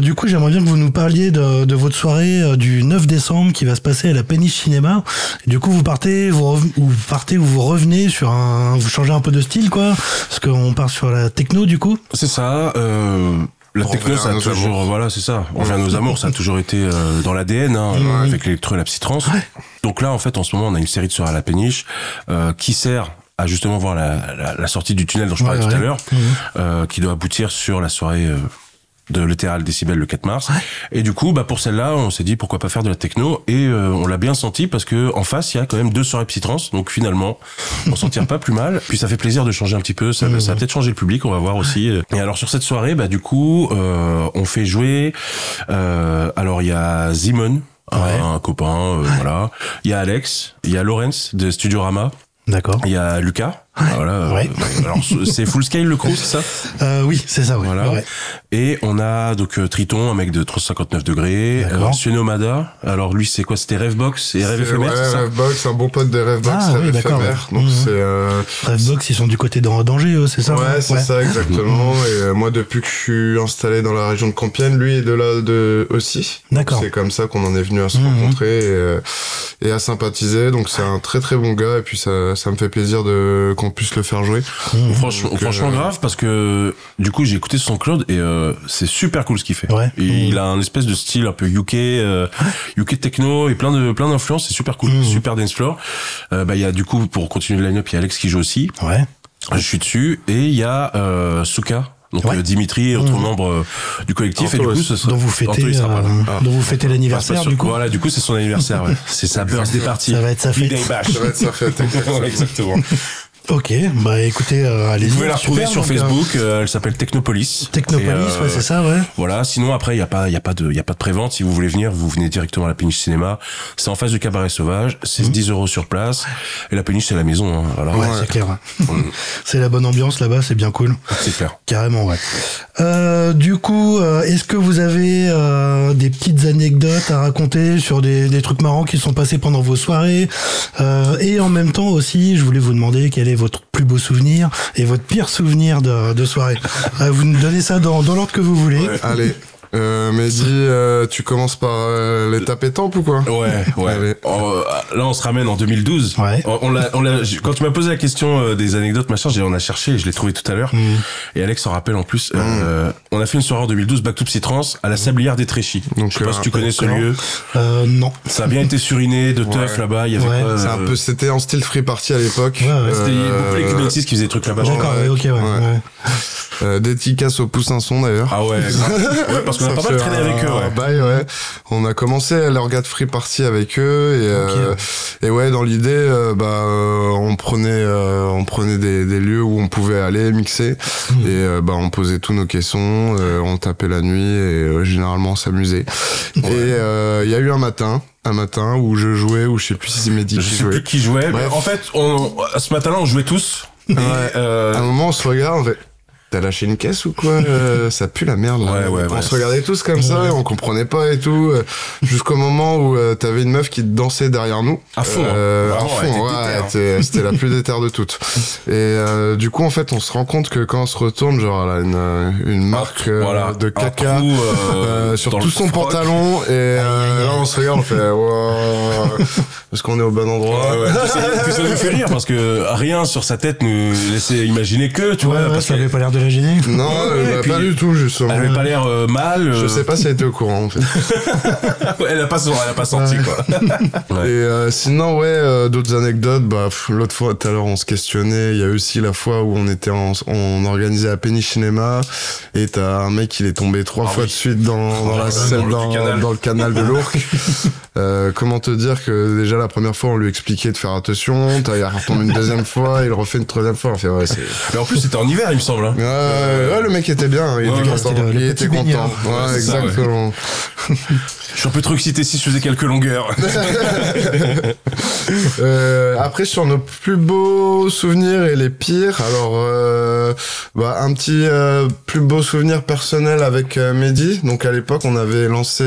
Du coup, j'aimerais bien que vous nous parliez de, de votre soirée du 9 décembre qui va se passer à la Péniche Cinéma. Du coup, vous partez, vous, vous partez ou vous revenez sur un, vous changez un peu de style, quoi, parce qu'on part sur la techno du coup. C'est ça. Euh, la techno, ça a toujours, amours. voilà, c'est ça. On revient à nos amours, ça a toujours été euh, dans l'ADN, hein, avec l'électro et la psytrance. Donc là, en fait, en ce moment, on a une série de soirées à la péniche euh, qui sert à justement voir la, la, la sortie du tunnel dont je parlais Ouais, tout à l'heure, euh, qui doit aboutir sur la soirée euh, de l'Ethereal Décibel le 4 mars. Et du coup, bah pour celle-là, on s'est dit pourquoi pas faire de la techno et euh, on l'a bien senti parce que en face, il y a quand même deux soirées psytrance. Donc finalement, on s'en tire pas plus mal. Puis ça fait plaisir de changer un petit peu. Ça, ça va peut-être changer le public. On va voir aussi. Et alors sur cette soirée, bah du coup, euh, on fait jouer. euh, alors il y a Zimon. Un, un copain, euh, voilà. Il y a Alex, il y a Lorenz de Studio Rama, D'accord. il y a Lucas, voilà. euh, Ouais. alors c'est full scale le crew, c'est ça? Euh, oui, c'est ça, ouais. voilà. Ouais. Et on a donc euh, Triton, un mec de 359 degrés. D'accord. Euh, Suenomada. Alors lui, c'est quoi? C'était Revebox et Rêve C'est- éphémère, ouais, c'est ça? Revebox, un bon pote des Revebox, Ah, Rêve oui, d'accord, éphémère. ouais. Donc c'est. euh, Revebox, ils sont du côté d'An- d'Angers, eux, c'est ça? Ouais, c'est ça, exactement. Et euh, moi, depuis que je suis installé dans la région de Compiègne, lui est de là de aussi. D'accord. C'est comme ça qu'on en est venu à se Mhm. rencontrer et, euh, et à sympathiser. Donc c'est un très très bon gars et puis ça, ça me fait plaisir de qu'on puisse le faire jouer. Mmh. Franchement, Donc, franchement euh, grave parce que du coup j'ai écouté son Claude et euh, c'est super cool ce qu'il fait. Ouais. Et. Il a un espèce de style un peu UK, euh, UK techno et plein de plein d'influences. C'est super cool, Mhm. super dance floor. Euh, bah il y a du coup pour continuer le line-up, il y a Alex qui joue aussi. Ouais. Je suis dessus et il y a euh, Souka. Donc Ouais. euh, Dimitri, autre Mhm. membre euh, du collectif, et du Anto coup, ce sera- Dont vous Anto, fêtez, euh, Ah. dont vous fêtez l'anniversaire, pas du coup. Voilà, du coup, c'est son anniversaire, ouais. C'est sa birthday party. Ça va être sa fête. Ça va être sa fête. exactement. Ok, bah écoutez, euh, allez Vous pouvez la retrouver sur Facebook, euh, elle s'appelle Technopolis. Technopolis, euh, ouais, c'est ça, ouais. Voilà, sinon après il y a pas y a pas de y a pas de prévente si vous voulez venir, vous venez directement à la Péniche Cinéma. C'est en face du cabaret sauvage, c'est 10 euros sur place et la Péniche c'est la maison hein, voilà. Ouais, c'est clair. ouais. c'est la bonne ambiance là-bas, c'est bien cool. C'est clair. Carrément, ouais. Euh, du coup, euh, est-ce que vous avez euh, des petites anecdotes à raconter sur des, des trucs marrants qui sont passés pendant vos soirées? Euh, Et en même temps aussi, je voulais vous demander quel est votre plus beau souvenir et votre pire souvenir de, soirée. Euh, vous nous donnez ça dans, dans l'ordre que vous voulez. Allez. Euh, Mehdi, euh, tu commences par euh, l'étape étampe ou quoi Ouais, ouais. Allez. Oh, là, on se ramène en 2012. Ouais. On, on l'a, on l'a- quand tu m'as posé la question euh, des anecdotes, machin, j'ai, on a cherché et je l'ai trouvé tout à l'heure. Mm. Et Alex s'en rappelle en plus. euh, on a fait une soirée en 2012, Back to Psytrance, à la Sablière des Tréchis. Donc, je sais pas euh, si tu connais ce lieu. Euh, non. Ça a bien été suriné, de teuf Ouais. là-bas. Il y avait Ouais. quoi, C'est un peu, c'était en style free party à l'époque. Ouais, ouais, C'était beaucoup les qui faisaient des trucs là-bas. D'accord, ok, ouais. ouais. ouais. euh, dédicace au poussin son d'ailleurs. Ah ouais, ouais parce qu'on a Ça pas avec eux, ouais. bail, ouais. On a commencé à leur de free party avec eux et, euh, et ouais, dans l'idée, euh, bah, euh, on prenait, euh, on prenait des, des lieux où on pouvait aller mixer Mmh. et euh, bah, on posait tous nos caissons, euh, on tapait la nuit et euh, généralement on s'amusait. Et euh, il y a eu un matin, un matin où je jouais, où je sais plus si c'est Mehdi Je qui sais jouait. plus qui jouait. mais en fait, on, ce matin-là, on jouait tous. Ouais. euh, À un moment, on se regarde, on fait. T'as lâché une caisse ou quoi Euh, Ça pue la merde. Là. Ouais, ouais, on ouais. se regardait tous comme ça, et on comprenait pas et tout. euh, Jusqu'au moment où euh, t'avais une meuf qui dansait derrière nous. À fond, hein. Euh, à fond, ouais, hein. C'était la plus déterre de toutes. Et euh, du coup, en fait, on se rend compte que quand on se retourne, genre, a une, une marque voilà, de caca. euh, euh, sur tout son froc. pantalon et euh, là on se regarde on fait wow, est-ce qu'on est au bon endroit. Puis ça- puis ça nous fait rire parce que rien sur sa tête nous laissait imaginer que, tu vois, parce ça avait pas l'air de la gêner. non Ouais, euh, bah, puis- pas du tout justement avait pas l'air euh, mal. je euh, sais pas si elle était au courant en fait elle a pas, elle a pas senti, quoi. Et Ouais. euh, sinon, ouais, euh, d'autres anecdotes. Bah, l'autre fois, tout à l'heure, on se questionnait. Il y a aussi la fois où on était en, on organisait à Penny Cinéma et t'as un mec, il est tombé trois Ah fois oui. de suite dans, dans dans la le- scène, dans le dans, canal. dans le canal de l'Ourcq. euh, comment te dire que déjà la première fois, on lui expliquait de faire attention. T'as, il retombe une deuxième fois, il refait une troisième fois. Ouais, Mais en plus, c'était en hiver, il me semble. hein. Ouais, ouais, le mec était bien, il Ouais, était content. le- il était. Ouais, ça. Je suis un peu trop excité si je faisais quelques longueurs. Euh, après sur nos plus beaux souvenirs et les pires, alors euh, bah, un petit euh, plus beau souvenir personnel avec Mehdi. Donc à l'époque on avait lancé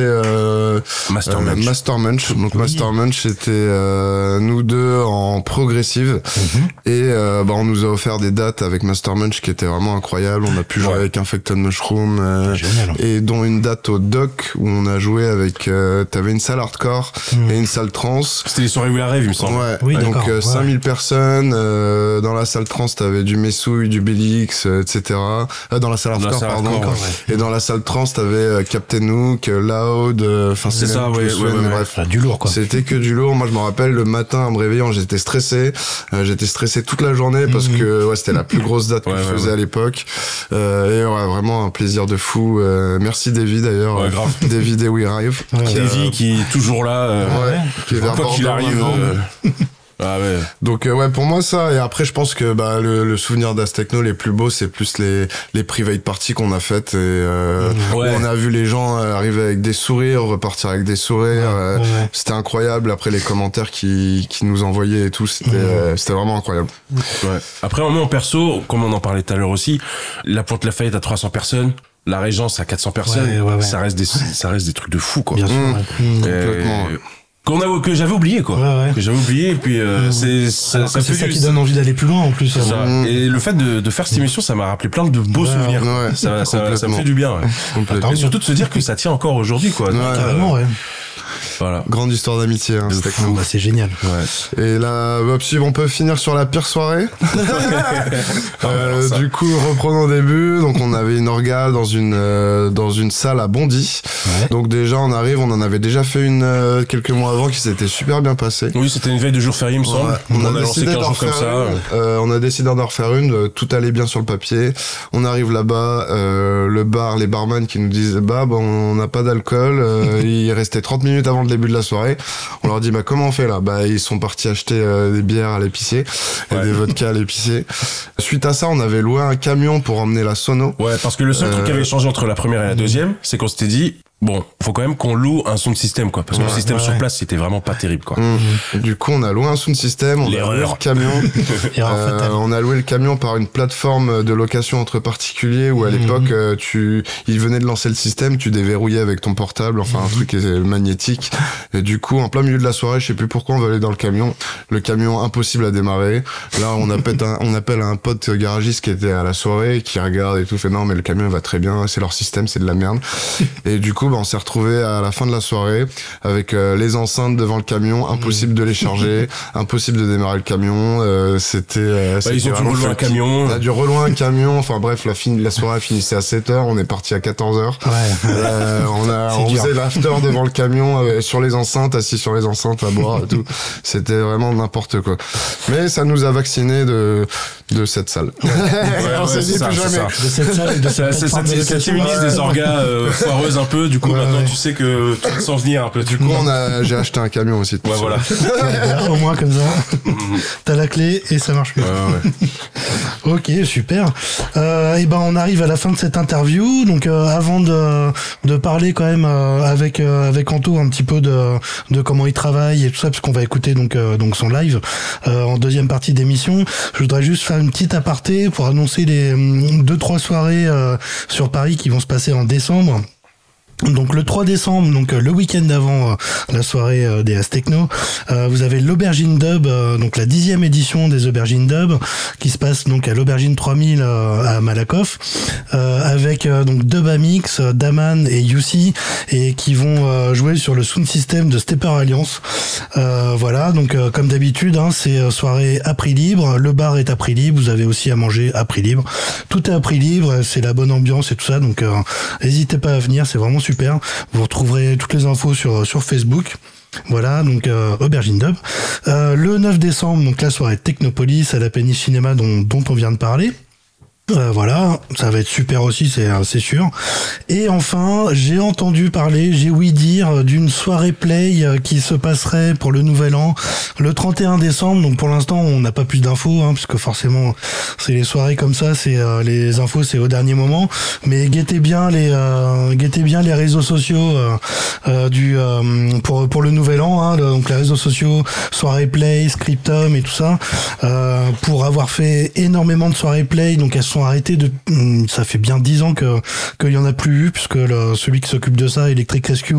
Master Munch. Master Munch. Donc Oui. Master Munch c'était nous deux en progressive Mhm. et bah, on nous a offert des dates avec Master Munch qui étaient vraiment incroyables. On a pu jouer Ouais. avec Infected Mushroom euh, Génial. et dont une date au Doc où on a joué avec euh, t'avais une salle hardcore Mhm. et une salle trans. C'était les soirées où il rêve, il me semble. Ouais, Oui, donc d'accord, euh, ouais. 5000 personnes euh, dans la salle trans, t'avais du Messouille, du Bélix, euh, etc. Euh, dans la salle Dans la hardcore, salle pardon. hardcore, ouais. Et dans la salle trans, t'avais euh, Captain Hook, euh, Loud, euh, enfin C'est ça, ouais, bref. Enfin, du lourd, quoi. C'était que du lourd. Moi, je me rappelle le matin en me réveillant, j'étais stressé. Euh, j'étais stressé toute la journée parce Mhm. que ouais, c'était la plus grosse date que Ouais, je ouais, faisais ouais. à l'époque. Euh, et ouais, vraiment un plaisir de fou. Euh, merci Davy d'ailleurs. Ouais, grave. Davy et We Arrive. Davy qui est toujours là. euh, Ouais, qui est vers arrive. Ah ouais. Donc euh, ouais pour moi ça et après je pense que bah le, le souvenir d'Astechno les plus beaux c'est plus les les private parties qu'on a faites et euh, Ouais. où on a vu les gens euh, arriver avec des sourires repartir avec des sourires euh, Ouais, ouais. c'était incroyable après les commentaires qui qui nous envoyaient et tout c'était Ouais. euh, c'était vraiment incroyable Ouais. Après, moi, en perso, comme on en parlait tout à l'heure aussi, la Pointe Lafayette à 300 personnes, la Régence à 400 personnes, Ouais, ouais, ouais. ça reste des, ça reste des trucs de fou, quoi. Bien sûr. Mmh. Mmh. Complètement. Qu'on a, que j'avais oublié, quoi. Ouais, ouais. Que j'avais oublié, et puis, euh, c'est, ça, ça ça qui donne envie d'aller plus loin en plus. ça. Mmh. Et le fait de, de faire cette émission, ça m'a rappelé plein de beaux souvenirs. ouais, ça, ça, ça me fait du bien. Et surtout de se dire que ça tient encore aujourd'hui, quoi. Ouais, Carrément, ouais. Voilà. grande histoire d'amitié hein. Bah, c'est génial. Ouais. Et là, bah, si on peut finir sur la pire soirée. Euh, Alors ça. du coup, reprenons au début. Donc, on avait une orga dans une euh, dans une salle à Bondy. Ouais. Donc déjà, on arrive, on en avait déjà fait une euh, quelques mois avant qui s'était super bien passée. Oui, c'était une veille de jour férié, il me semble. Ouais, on, a, décidé 15 d'en refaire une. Euh, on a décidé d'en refaire une. euh, Tout allait bien sur le papier. On arrive là-bas, euh, le bar, les barman qui nous disent bah bon, on n'a pas d'alcool. euh, il restait 30 minutes avant le début de la soirée. On leur dit bah comment on fait là? Bah ils sont partis acheter euh, des bières à l'épicier et Ouais. des vodkas à l'épicier. Suite à ça, on avait loué un camion pour emmener la sono. Ouais, parce que le seul truc Euh, qui avait changé entre la première et la deuxième, c'est qu'on s'était dit, bon, faut quand même qu'on loue un son de système, quoi. Parce que le système ouais, sur ouais. place, c'était vraiment pas terrible, quoi. Mmh. Du coup, on a loué un sound system, on a loué le camion. Euh, on a loué le camion par une plateforme de location entre particuliers où à Mhm. l'époque euh, tu il venait de lancer le système, tu déverrouillais avec ton portable, enfin un truc euh, magnétique. Et du coup, en plein milieu de la soirée, je sais plus pourquoi on va aller dans le camion. Le camion impossible à démarrer. Là, on appelle un, on appelle un pote garagiste qui était à la soirée, qui regarde et tout, fait non mais le camion va très bien, c'est leur système, c'est de la merde. et du coup, bah, on s'est retrouvé à la fin de la soirée avec euh, les enceintes devant le camion, impossible de les charger, impossible de démarrer le camion. euh, c'était euh, Bah, ils ont dû relouer un camion. On a dû reloin un camion. Enfin bref, la, fin, la soirée finissait à 7h, on est parti à 14h. Ouais. Euh, on a, on faisait l'after devant le camion, euh, sur les enceintes, assis sur les enceintes à boire et tout. C'était vraiment n'importe quoi. Mais ça nous a vacciné de, de cette salle. on ouais, s'est c'est dit ça, plus jamais. De cette salle de cette t'immunise Ouais. des orgas euh, foireuses un peu, du coup Ouais, maintenant ouais. tu sais que tout sans venir un peu. Du coup, on a, j'ai acheté un camion aussi. Ouais, voilà. Au moins comme ça, t'as la clé et ça marche mieux. Ouais, ouais. Ok, super. Euh, et ben on arrive à la fin de cette interview. Donc euh, avant de, de parler quand même euh, avec euh, avec Anto un petit peu de, de comment il travaille et tout ça, parce qu'on va écouter donc euh, donc son live euh, en deuxième partie d'émission. Je voudrais juste faire une petite aparté pour annoncer les hum, deux trois soirées euh, sur Paris qui vont se passer en décembre. Donc le 3 décembre, donc euh, le week-end avant euh, la soirée euh, des Astechno, euh, vous avez l'Aubergine Dub, donc la dixième édition des Aubergines Dub, qui se passe donc à l'Aubergine 3000 euh, à Malakoff, avec donc Dub Amix, euh, Daman et Yussi, et qui vont jouer sur le sound system de Stepper Alliance. Voilà, donc comme d'habitude, hein, c'est soirée à prix libre, le bar est à prix libre, vous avez aussi à manger à prix libre. Tout est à prix libre, c'est la bonne ambiance et tout ça, donc n'hésitez pas à venir, c'est vraiment super. Vous retrouverez toutes les infos sur, sur Facebook. Voilà, donc euh, Aubergine Dub. Euh, le 9 décembre, donc la soirée Technopolis à la Péniche Cinéma dont, dont on vient de parler. Euh, voilà, ça va être super aussi, c'est euh, c'est sûr. Et enfin, j'ai entendu parler, j'ai ouï dire d'une soirée play euh, qui se passerait pour le Nouvel An le 31 décembre. Donc pour l'instant, on n'a pas plus d'infos, hein, puisque forcément, c'est les soirées comme ça, c'est euh, les infos, c'est au dernier moment. Mais guettez bien les, guettez bien les réseaux sociaux du pour pour le Nouvel An. Hein, donc les réseaux sociaux, soirée play, Scriptum et tout ça, pour avoir fait énormément de soirées play. Donc elles sont arrêtées de, hum, ça fait bien dix ans que qu'il y en a plus eu, puisque celui qui s'occupe de ça, Electric Rescue,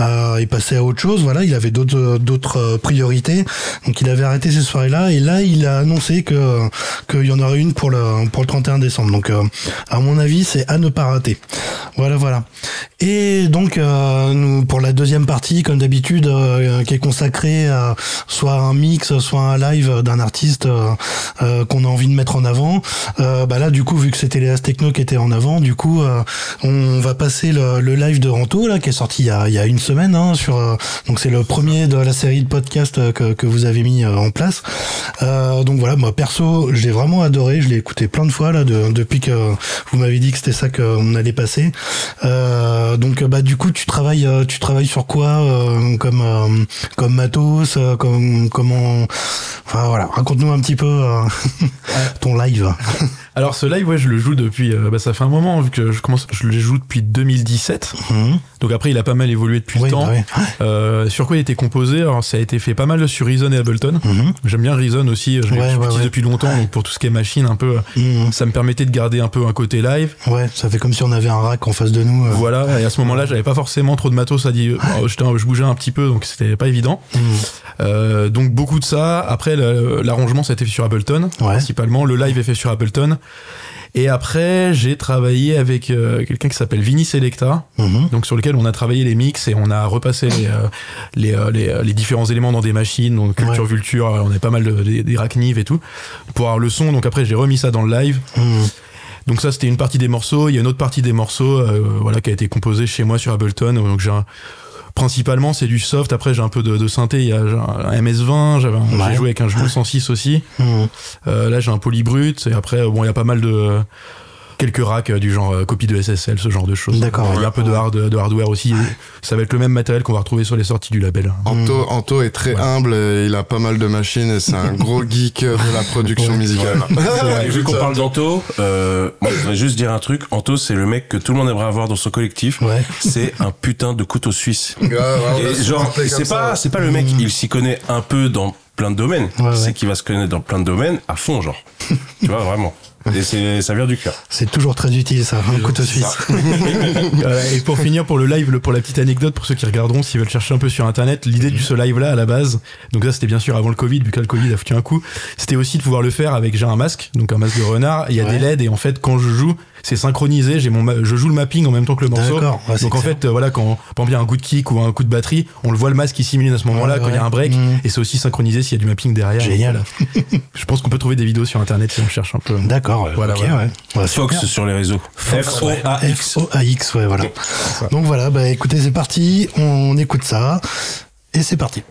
euh, est passé à autre chose. Voilà, il avait d'autres d'autres euh, priorités. Donc il avait arrêté ces soirées-là et là il a annoncé que qu'il y en aurait une pour le pour le 31 décembre. Donc euh, à mon avis c'est à ne pas rater. Voilà voilà. Et donc euh, pour la deuxième partie comme d'habitude euh, qui est consacrée à soit un mix soit un live d'un artiste euh, euh, qu'on a envie de mettre en avant. Euh, bah là du coup vu que c'était les As Techno qui étaient en avant, du coup euh, on va passer le, live de Ranto là qui est sorti il y a, une semaine hein, sur euh, donc c'est le premier de la série de podcasts euh, que, vous avez mis en place. Donc voilà, moi perso, j'ai vraiment adoré, je l'ai écouté plein de fois là de- depuis que vous m'avez dit que c'était ça qu'on allait passer. Donc bah du coup tu travailles tu travailles sur quoi comme comme matos, comme comment enfin voilà, raconte-nous un petit peu ton live. Alors ce live, ouais, je le joue depuis, euh, bah, ça fait un moment vu que je commence, je le joue depuis 2017. Mhm. Donc après, il a pas mal évolué depuis Oui, le temps. bah oui. Euh, sur quoi il était composé? Alors ça a été fait pas mal sur Reason et Ableton. Mhm. J'aime bien Reason aussi, je Ouais, l'utilise ouais. depuis longtemps, donc pour tout ce qui est machine, un peu, Mhm. ça me permettait de garder un peu un côté live. Ouais, ça fait comme si on avait un rack en face de nous. euh. Voilà, et à ce moment-là, j'avais pas forcément trop de matos alors, j'étais un- Je bougeais un petit peu, donc c'était pas évident. Euh, donc beaucoup de ça. Après, l'arrangement, ça a été fait sur Ableton, principalement. Le live est fait sur Ableton. Et après, j'ai travaillé avec euh, quelqu'un qui s'appelle Vinny Selecta, Mhm. donc sur lequel on a travaillé les mix et on a repassé les, euh, les, euh, les, les différents éléments dans des machines, donc culture, Ouais. vulture, on a pas mal de, des, et tout, pour avoir le son. Donc après, j'ai remis ça dans le live. Mhm. Donc ça, c'était une partie des morceaux. Il y a une autre partie des morceaux, voilà, qui a été composée chez moi sur Ableton. Donc j'ai un- principalement c'est du soft. Après j'ai un peu de, de synthé. Il y a un MS20. J'avais, Ouais. j'ai joué avec un Jules 106 aussi. Mhm. Euh, là j'ai un polybrut. Et après bon, il y a pas mal de quelques racks euh, du genre euh, copie de SSL, ce genre de choses. D'accord, Il y a un peu de, hard, de hardware aussi. Ça va être le même matériel qu'on va retrouver sur les sorties du label. Anto, Anto est très humble, et il a pas mal de machines et c'est un gros geek de la production musicale. Et vu qu'on parle d'Anto, euh, moi, je voudrais juste dire un truc. Anto, c'est le mec que tout le monde aimerait avoir dans son collectif. Ouais. C'est un putain de couteau suisse. On Et genre, c'est pas, c'est pas le mec, il s'y connaît un peu dans plein de domaines. Ouais, ouais. c'est qu'il va se connaître dans plein de domaines à fond, genre. tu vois, vraiment. Et c'est, ça vient du cœur. C'est toujours très utile ça, un couteau suisse. Voilà, et pour finir, pour le live, le- pour la petite anecdote, pour ceux qui regarderont, s'ils veulent chercher un peu sur internet, l'idée de ce live-là, à la base, donc ça c'était bien sûr avant le Covid, vu que là, le Covid a foutu un coup, c'était aussi de pouvoir le faire avec, j'ai un masque, donc un masque de renard, il y a Ouais. des LED, et en fait, quand je joue, c'est synchronisé, j'ai mon, je joue le mapping en même temps que le morceau. D'accord, ouais, c'est donc en fait, euh, voilà, quand, par exemple, il y a un coup de kick ou un coup de batterie, on le voit le masque qui simule à ce moment-là, Ouais, quand il y a un break, Mhm. et c'est aussi synchronisé s'il y a du mapping derrière. Génial. Je pense qu'on peut trouver des vidéos sur internet si on cherche un peu. D'accord, ouais, Voilà, Fox sur les réseaux. Fox, ouais. F-O-A-X. F-O-A-X, ouais, voilà. Donc voilà, bah écoutez, c'est parti, on écoute ça, et c'est parti.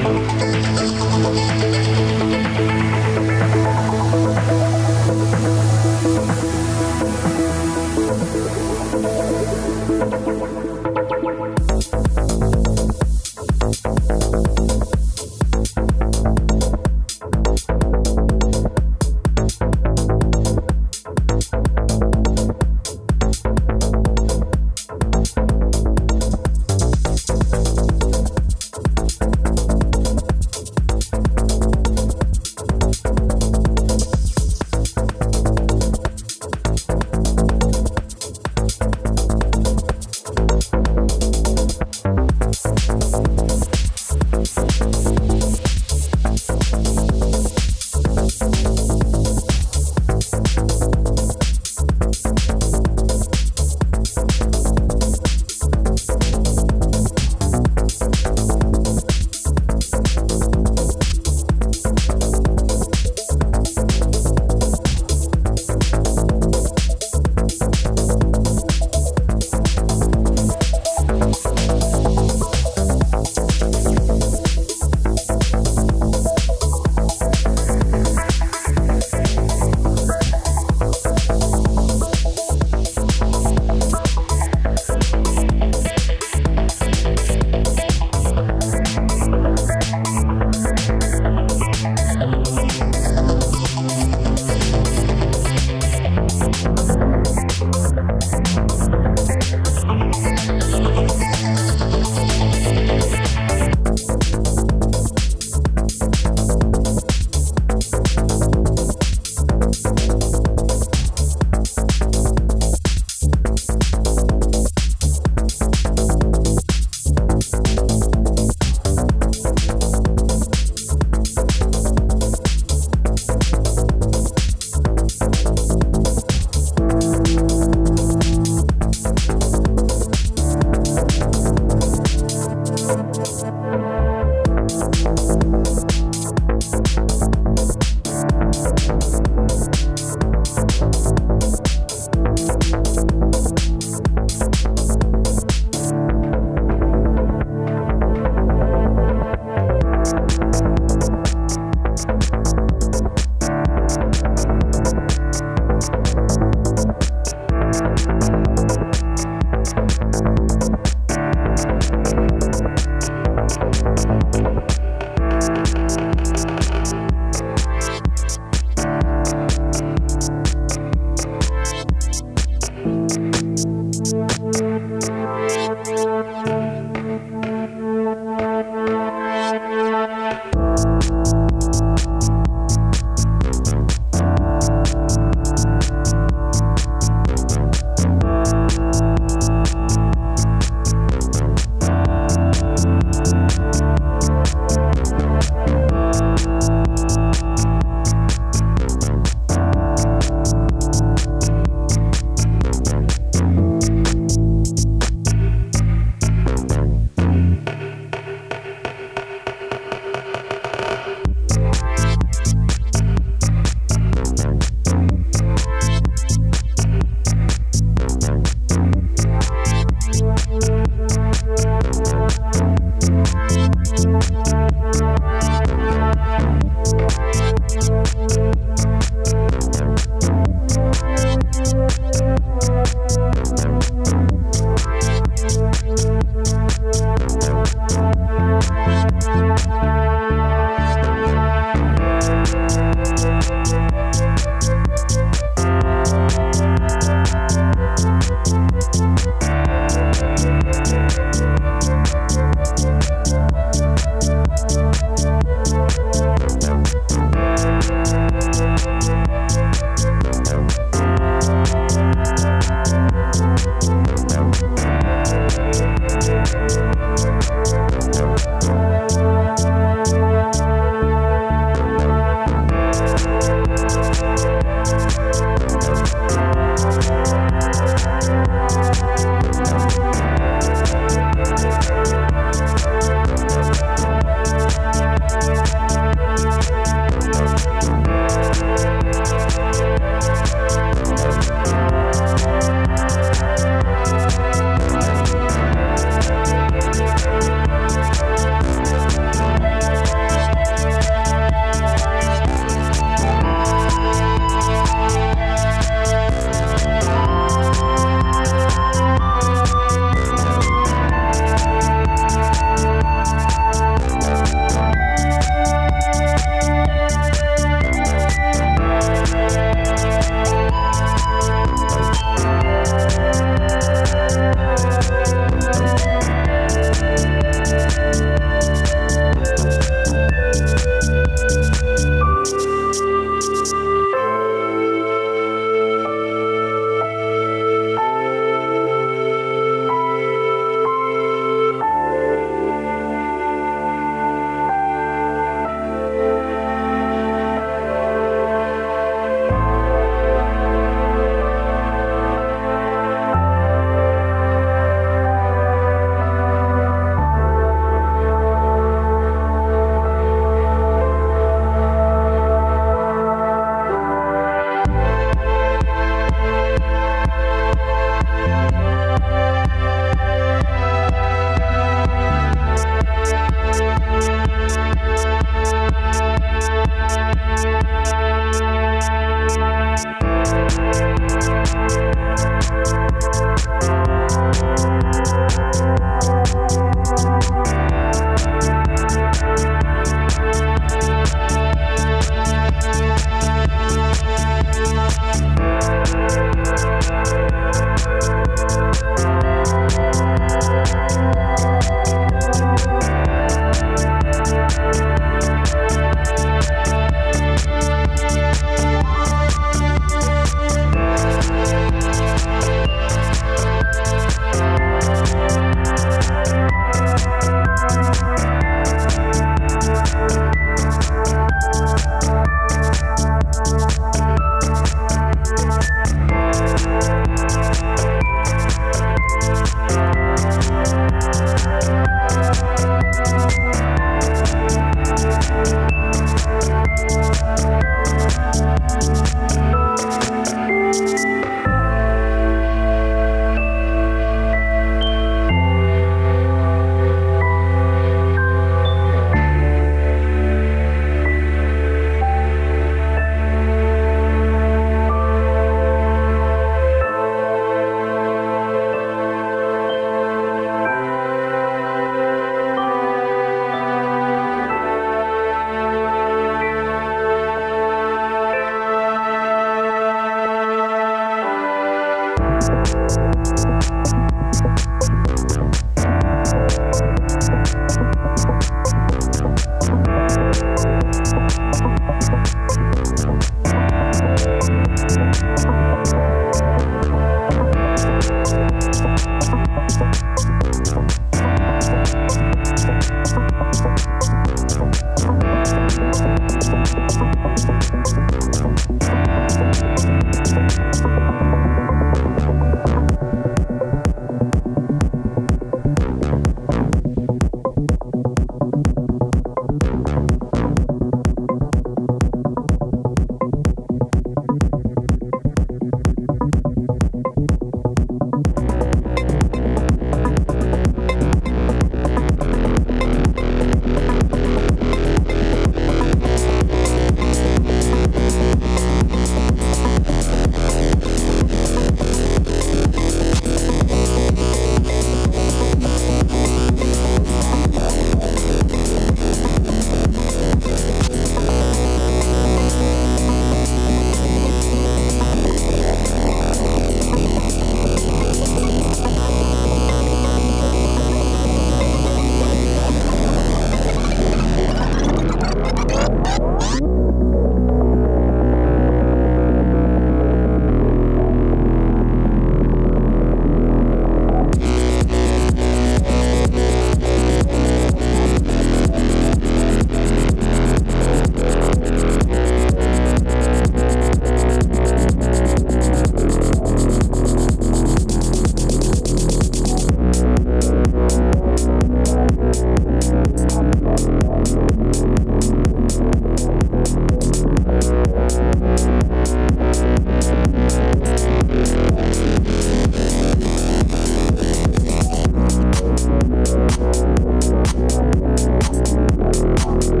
Thank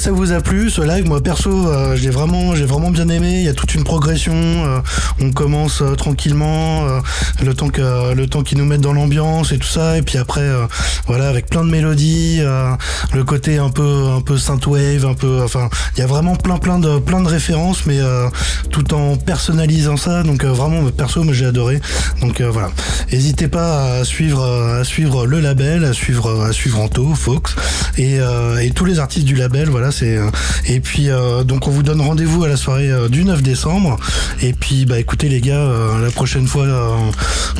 ça vous a plu. Ce live, moi perso, euh, j'ai vraiment, j'ai vraiment bien aimé. Il y a toute une progression. euh, on commence euh, tranquillement, euh, le temps que, qu'ils nous mettent dans l'ambiance et tout ça. Et puis après, euh, voilà, avec plein de mélodies, le côté un peu, un peu synthwave, un peu, enfin, il y a vraiment plein, plein de, références, mais tout en personnalisant ça. Donc vraiment, perso, moi j'ai adoré. Donc voilà, n'hésitez pas à suivre, le label, à suivre, à suivre Anto, Fox et, tous les artistes du label. Voilà, c'est et puis donc on vous donne rendez-vous à la soirée du 9 décembre. Et puis bah écoutez les gars, euh, la prochaine fois, euh,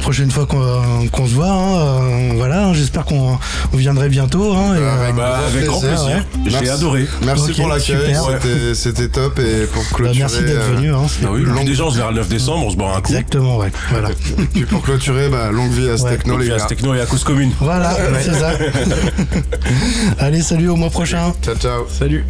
prochaine fois qu'on qu'on se voit, hein, euh, voilà, hein, j'espère qu'on on viendrait bientôt. Hein, et, euh, Avec, Bah, avec grand plaisir, plaisir. J'ai Merci. adoré. Merci pour l'accueil, super. c'était- c'était top et pour bah, clôturer. merci d'être euh, venu. Hein, c'est- Ah oui, Longue- déjà on se verra le 9 décembre, on se boira un coup. Exactement, ouais. Voilà. Puis pour clôturer, bah, longue vie à Ouais. Stecno Donc, les à gars. Techno et à cause commune. Voilà, c'est ça. Allez, salut, au mois prochain. Ciao ciao. Salut.